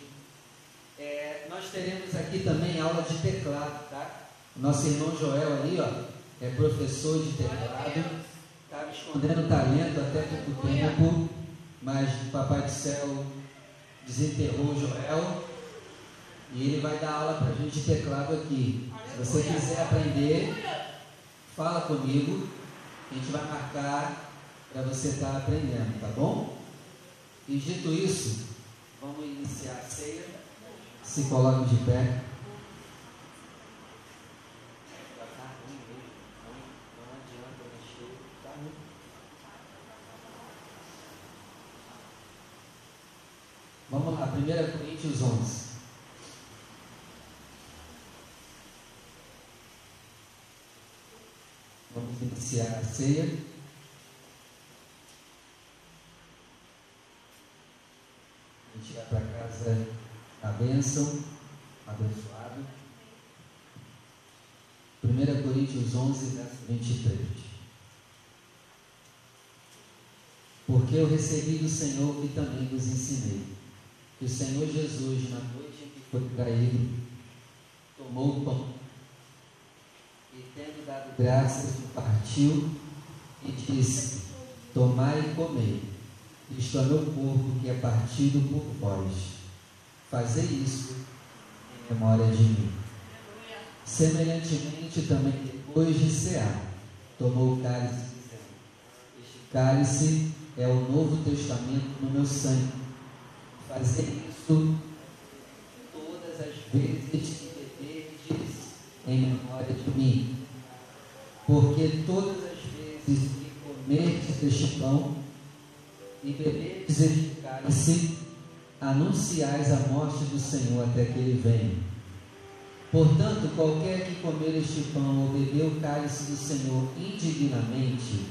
nós teremos aqui também aula de teclado, tá? Nosso irmão Joel ali, ó, é professor de teclado, estava escondendo talento até pouco tempo, mas o Papai do Céu desenterrou Joel e ele vai dar aula para a gente de teclado aqui. Se você quiser aprender, fala comigo, a gente vai marcar para você estar tá aprendendo, tá bom? E dito isso, vamos iniciar a ceia. Se coloque de pé. Vamos lá, 1 Coríntios 11. Vamos iniciar a ceia. A gente vai para casa a bênção, abençoado. 1 Coríntios 11, verso 23. Porque eu recebi do Senhor e também vos ensinei que o Senhor Jesus, na noite em que foi traído, tomou o pão e, tendo dado graças, partiu e disse: Tomai e comei, Isto é meu corpo que é partido por vós. Fazei isso em memória de mim. Semelhantemente, também depois de cear, tomou o cálice, Este cálice é o Novo Testamento no meu sangue. Fazei isso todas as vezes que beberdes em memória de mim. Porque todas as vezes que comerdes este pão e beberdes este cálice, anunciais a morte do Senhor até que ele venha. Portanto, qualquer que comer este pão ou beber o cálice do Senhor indignamente,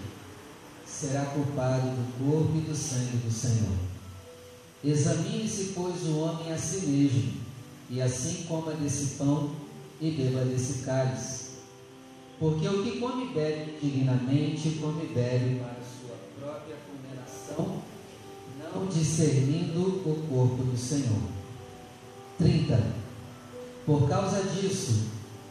será culpado do corpo e do sangue do Senhor. Examine-se, pois, o homem a si mesmo, e assim coma desse pão e beba desse cálice. Porque o que come e bebe indignamente, come e bebe para condenação, não discernindo o corpo do Senhor. 30. Por causa disso,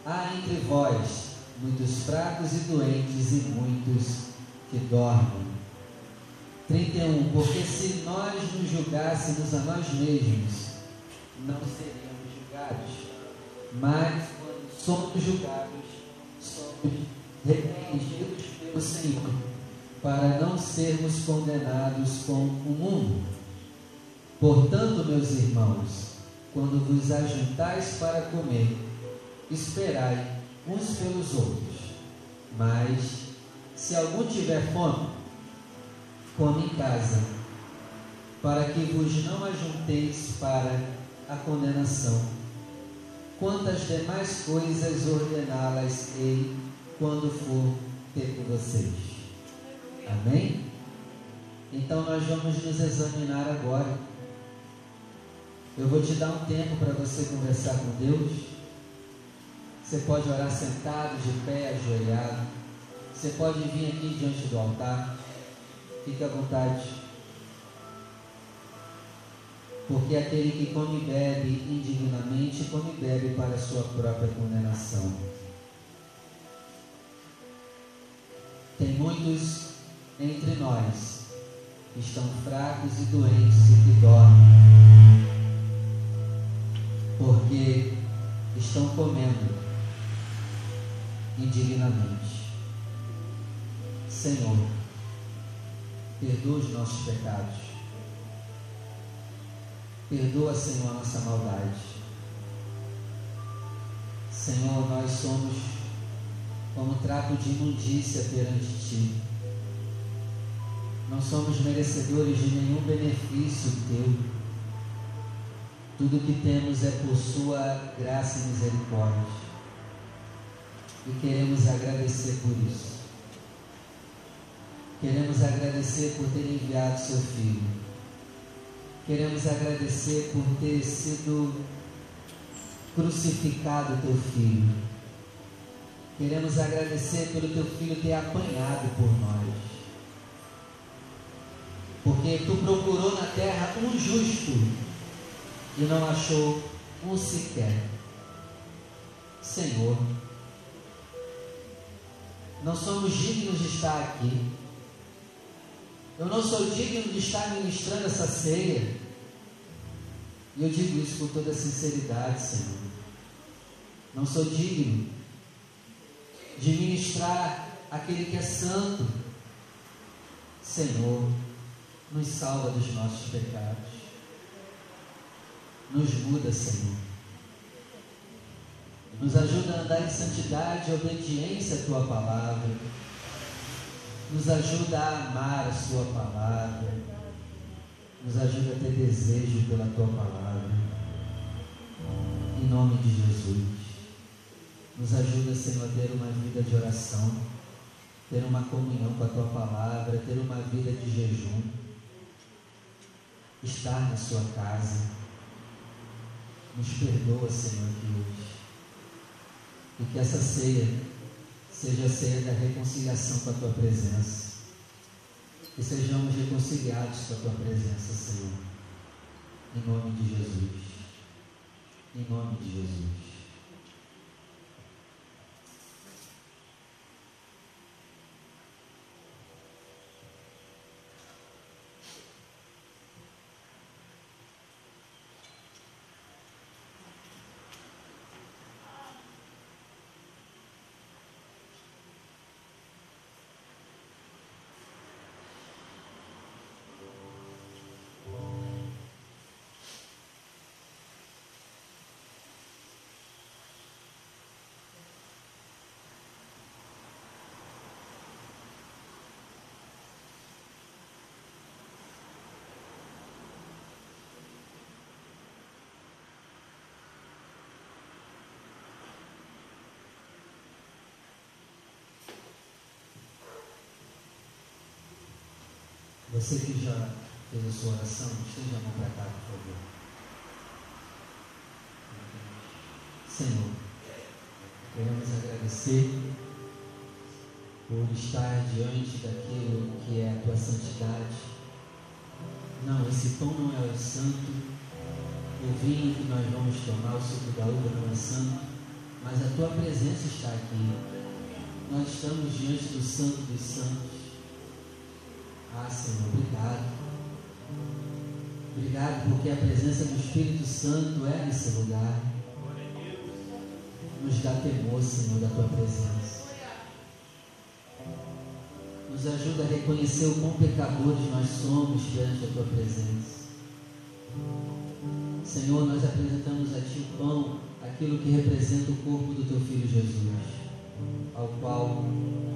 há entre vós muitos fracos e doentes e muitos que dormem. 31. Porque se nós nos julgássemos a nós mesmos, não seríamos julgados. Mas quando somos julgados, somos repreendidos pelo Senhor, para não sermos condenados com o mundo. Portanto, meus irmãos, quando vos ajuntais para comer, esperai uns pelos outros. Mas, se algum tiver fome, come em casa, para que vos não ajunteis para a condenação. Quantas demais coisas ordená-las-ei quando for ter com vocês. Amém? Então nós vamos nos examinar agora eu vou te dar um tempo para você conversar com Deus. Você pode orar sentado, de pé, ajoelhado. Você pode vir aqui diante do altar. Fique à vontade. Porque aquele que come e bebe indignamente, come e bebe para a sua própria condenação. Tem muitos entre nós que estão fracos e doentes e que dormem porque estão comendo indignamente. Senhor, perdoa os nossos pecados. Perdoa, Senhor, a nossa maldade. Senhor, nós somos como trapo de imundícia perante Ti. Não somos merecedores de nenhum benefício Teu tudo que temos é por Sua graça e misericórdia. E queremos agradecer por isso. Queremos agradecer por ter enviado Seu Filho. Queremos agradecer por ter sido crucificado Teu Filho. Queremos agradecer pelo Teu Filho ter apanhado por nós. Porque Tu procurou na terra um justo e não achou um sequer. Senhor, não somos dignos de estar aqui. Eu não sou digno de estar ministrando essa ceia. E eu digo isso com toda sinceridade, Senhor. Não sou digno de ministrar aquele que é santo. Senhor, nos salva dos nossos pecados. Nos muda, Senhor. Nos ajuda a andar em santidade e obediência à tua palavra. Nos ajuda a amar a sua palavra. Nos ajuda a ter desejo pela tua palavra. Em nome de Jesus. Nos ajuda, Senhor, a ter uma vida de oração, ter uma comunhão com a tua palavra, ter uma vida de jejum, estar na sua casa nos perdoa, Senhor, aqui hoje. E que essa ceia seja a ceia da reconciliação com a tua presença. Que sejamos reconciliados com a tua presença, Senhor. Em nome de Jesus. Em nome de Jesus. Você que já fez a sua oração, esteja a mão para cá, por favor. Senhor, queremos agradecer por estar diante daquilo que é a tua santidade. Não, esse pão não é santo, o vinho que nós vamos tomar, o suco da uva não é santo, mas a tua presença está aqui. Nós estamos diante do Santo dos Santos. Ah, Senhor, obrigado. Obrigado porque a presença do Espírito Santo é nesse lugar. Nos dá temor, Senhor, da tua presença. Nos ajuda a reconhecer o quão pecadores nós somos diante da tua presença. Senhor, nós apresentamos a ti o pão, aquilo que representa o corpo do teu filho Jesus, ao qual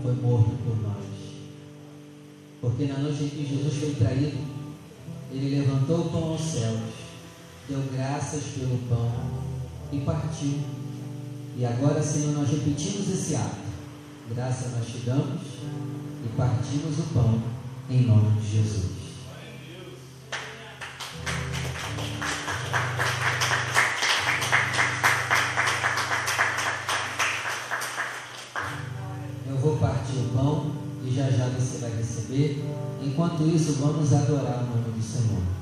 foi morto por nós. Porque na noite em que Jesus foi traído, ele levantou o pão aos céus, deu graças pelo pão e partiu. E agora, Senhor, nós repetimos esse ato. Graças nós te damos e partimos o pão em nome de Jesus. Enquanto isso, vamos adorar o nome do Senhor.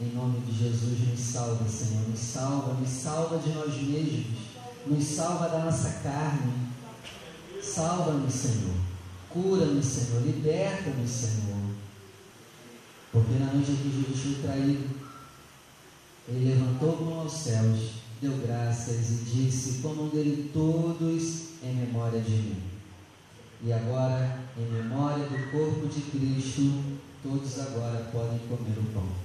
Em nome de Jesus, nos salva, Senhor. Nos salva, nos salva de nós mesmos. Nos salva da nossa carne. Salva-nos, Senhor. Cura-nos, Senhor. Liberta-nos, Senhor. Porque na noite que Jesus foi traído, ele levantou mão aos céus deu graças e disse: Comam dele todos em memória de mim. E agora, em memória do corpo de Cristo, todos agora podem comer o pão.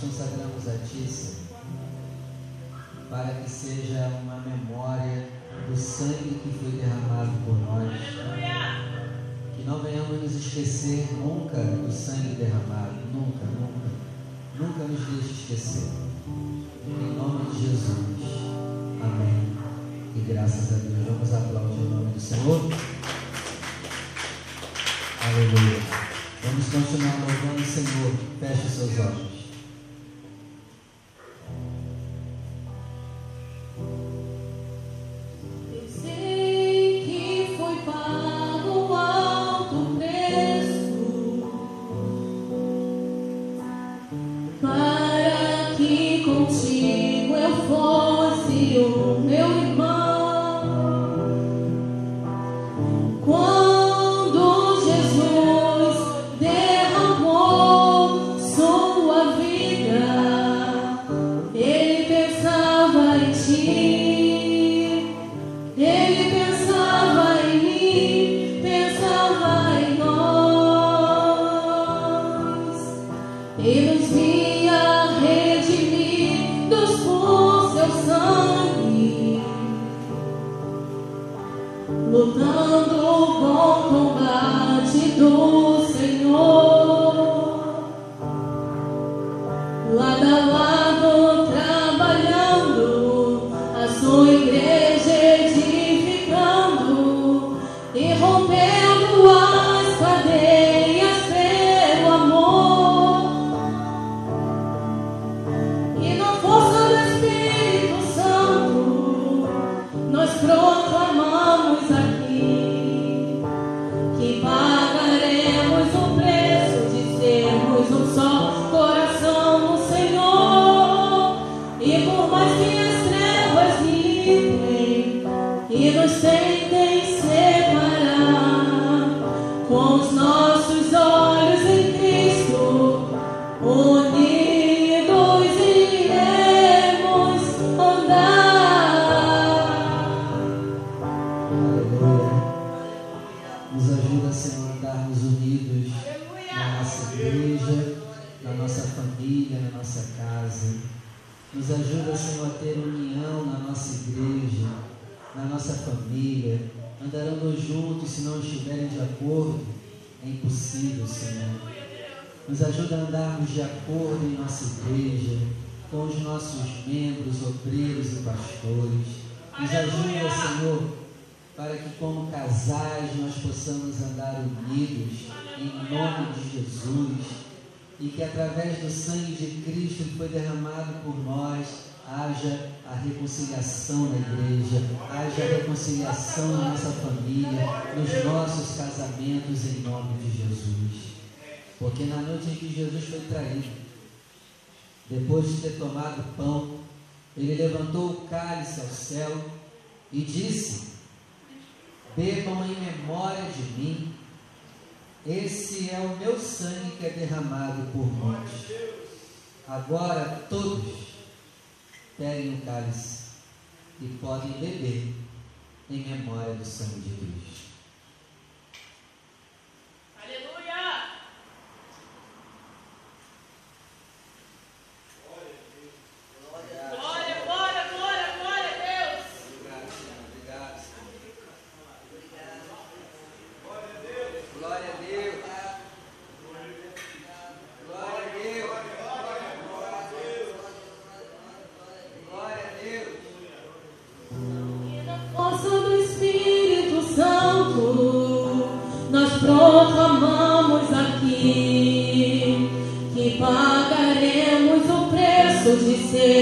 Consagramos a Ti, Senhor, para que seja uma memória do sangue que foi derramado por nós. Que não venhamos nos esquecer nunca do sangue derramado, nunca, nunca. Nunca nos deixe esquecer. Em nome de Jesus. Amém. E graças a Deus. Vamos aplaudir o nome do Senhor. Aleluia. Vamos continuar louvando o Senhor. Feche seus olhos.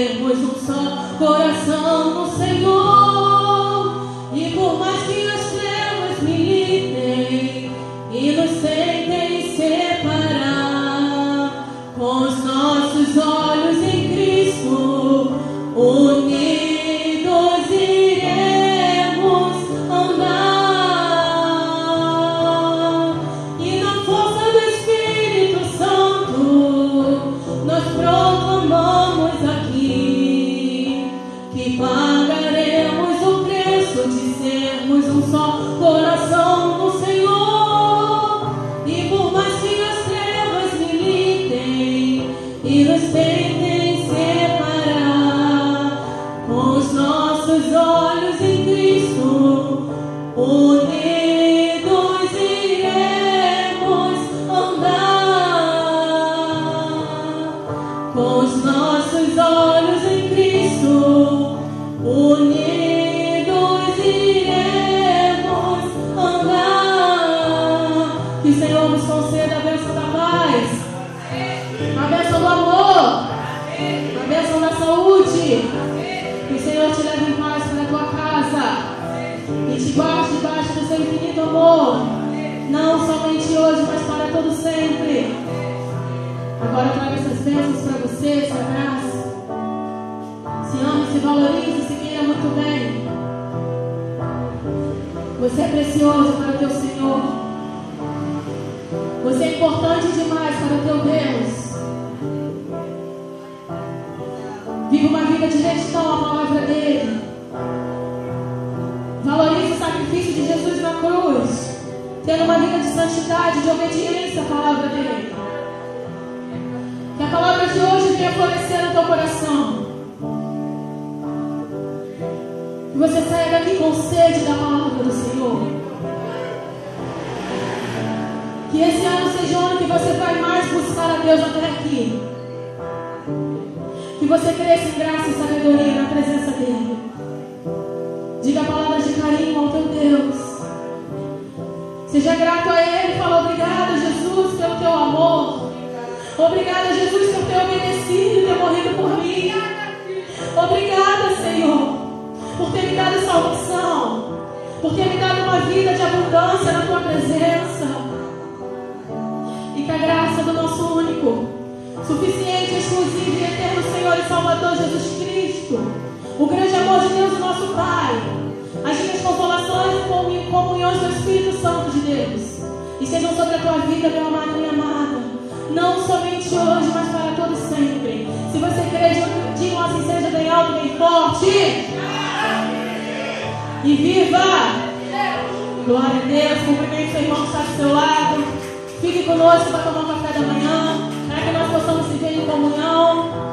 temos um só coração no Senhor. E por mais que as trevas militem e nos tendo uma vida de santidade, de obediência à palavra dele. Que a palavra de hoje venha florescer no teu coração. Que você saia daqui com sede da palavra do Senhor. Que esse ano seja o ano que você vai mais buscar a Deus até aqui. Que você cresça em graça e sabedoria na presença dele. Seja é grato a Ele. Fala obrigada, Jesus, pelo teu amor. Obrigada, Jesus, por ter obedecido e ter morrido por mim. Obrigada, Senhor, por ter me dado salvação. Por ter me dado uma vida de abundância na tua presença. E que a graça do nosso único, suficiente, exclusivo e eterno Senhor e Salvador Jesus Cristo, o grande amor de Deus Estejam sobre a tua vida, meu amado, minha amada. Não somente hoje, mas para todo sempre. Se você crê, diga assim, seja bem alto, bem forte. E viva! Glória a Deus, cumprimente seu irmão que está do seu lado. Fique conosco para tomar café da manhã, para que nós possamos se ver em comunhão.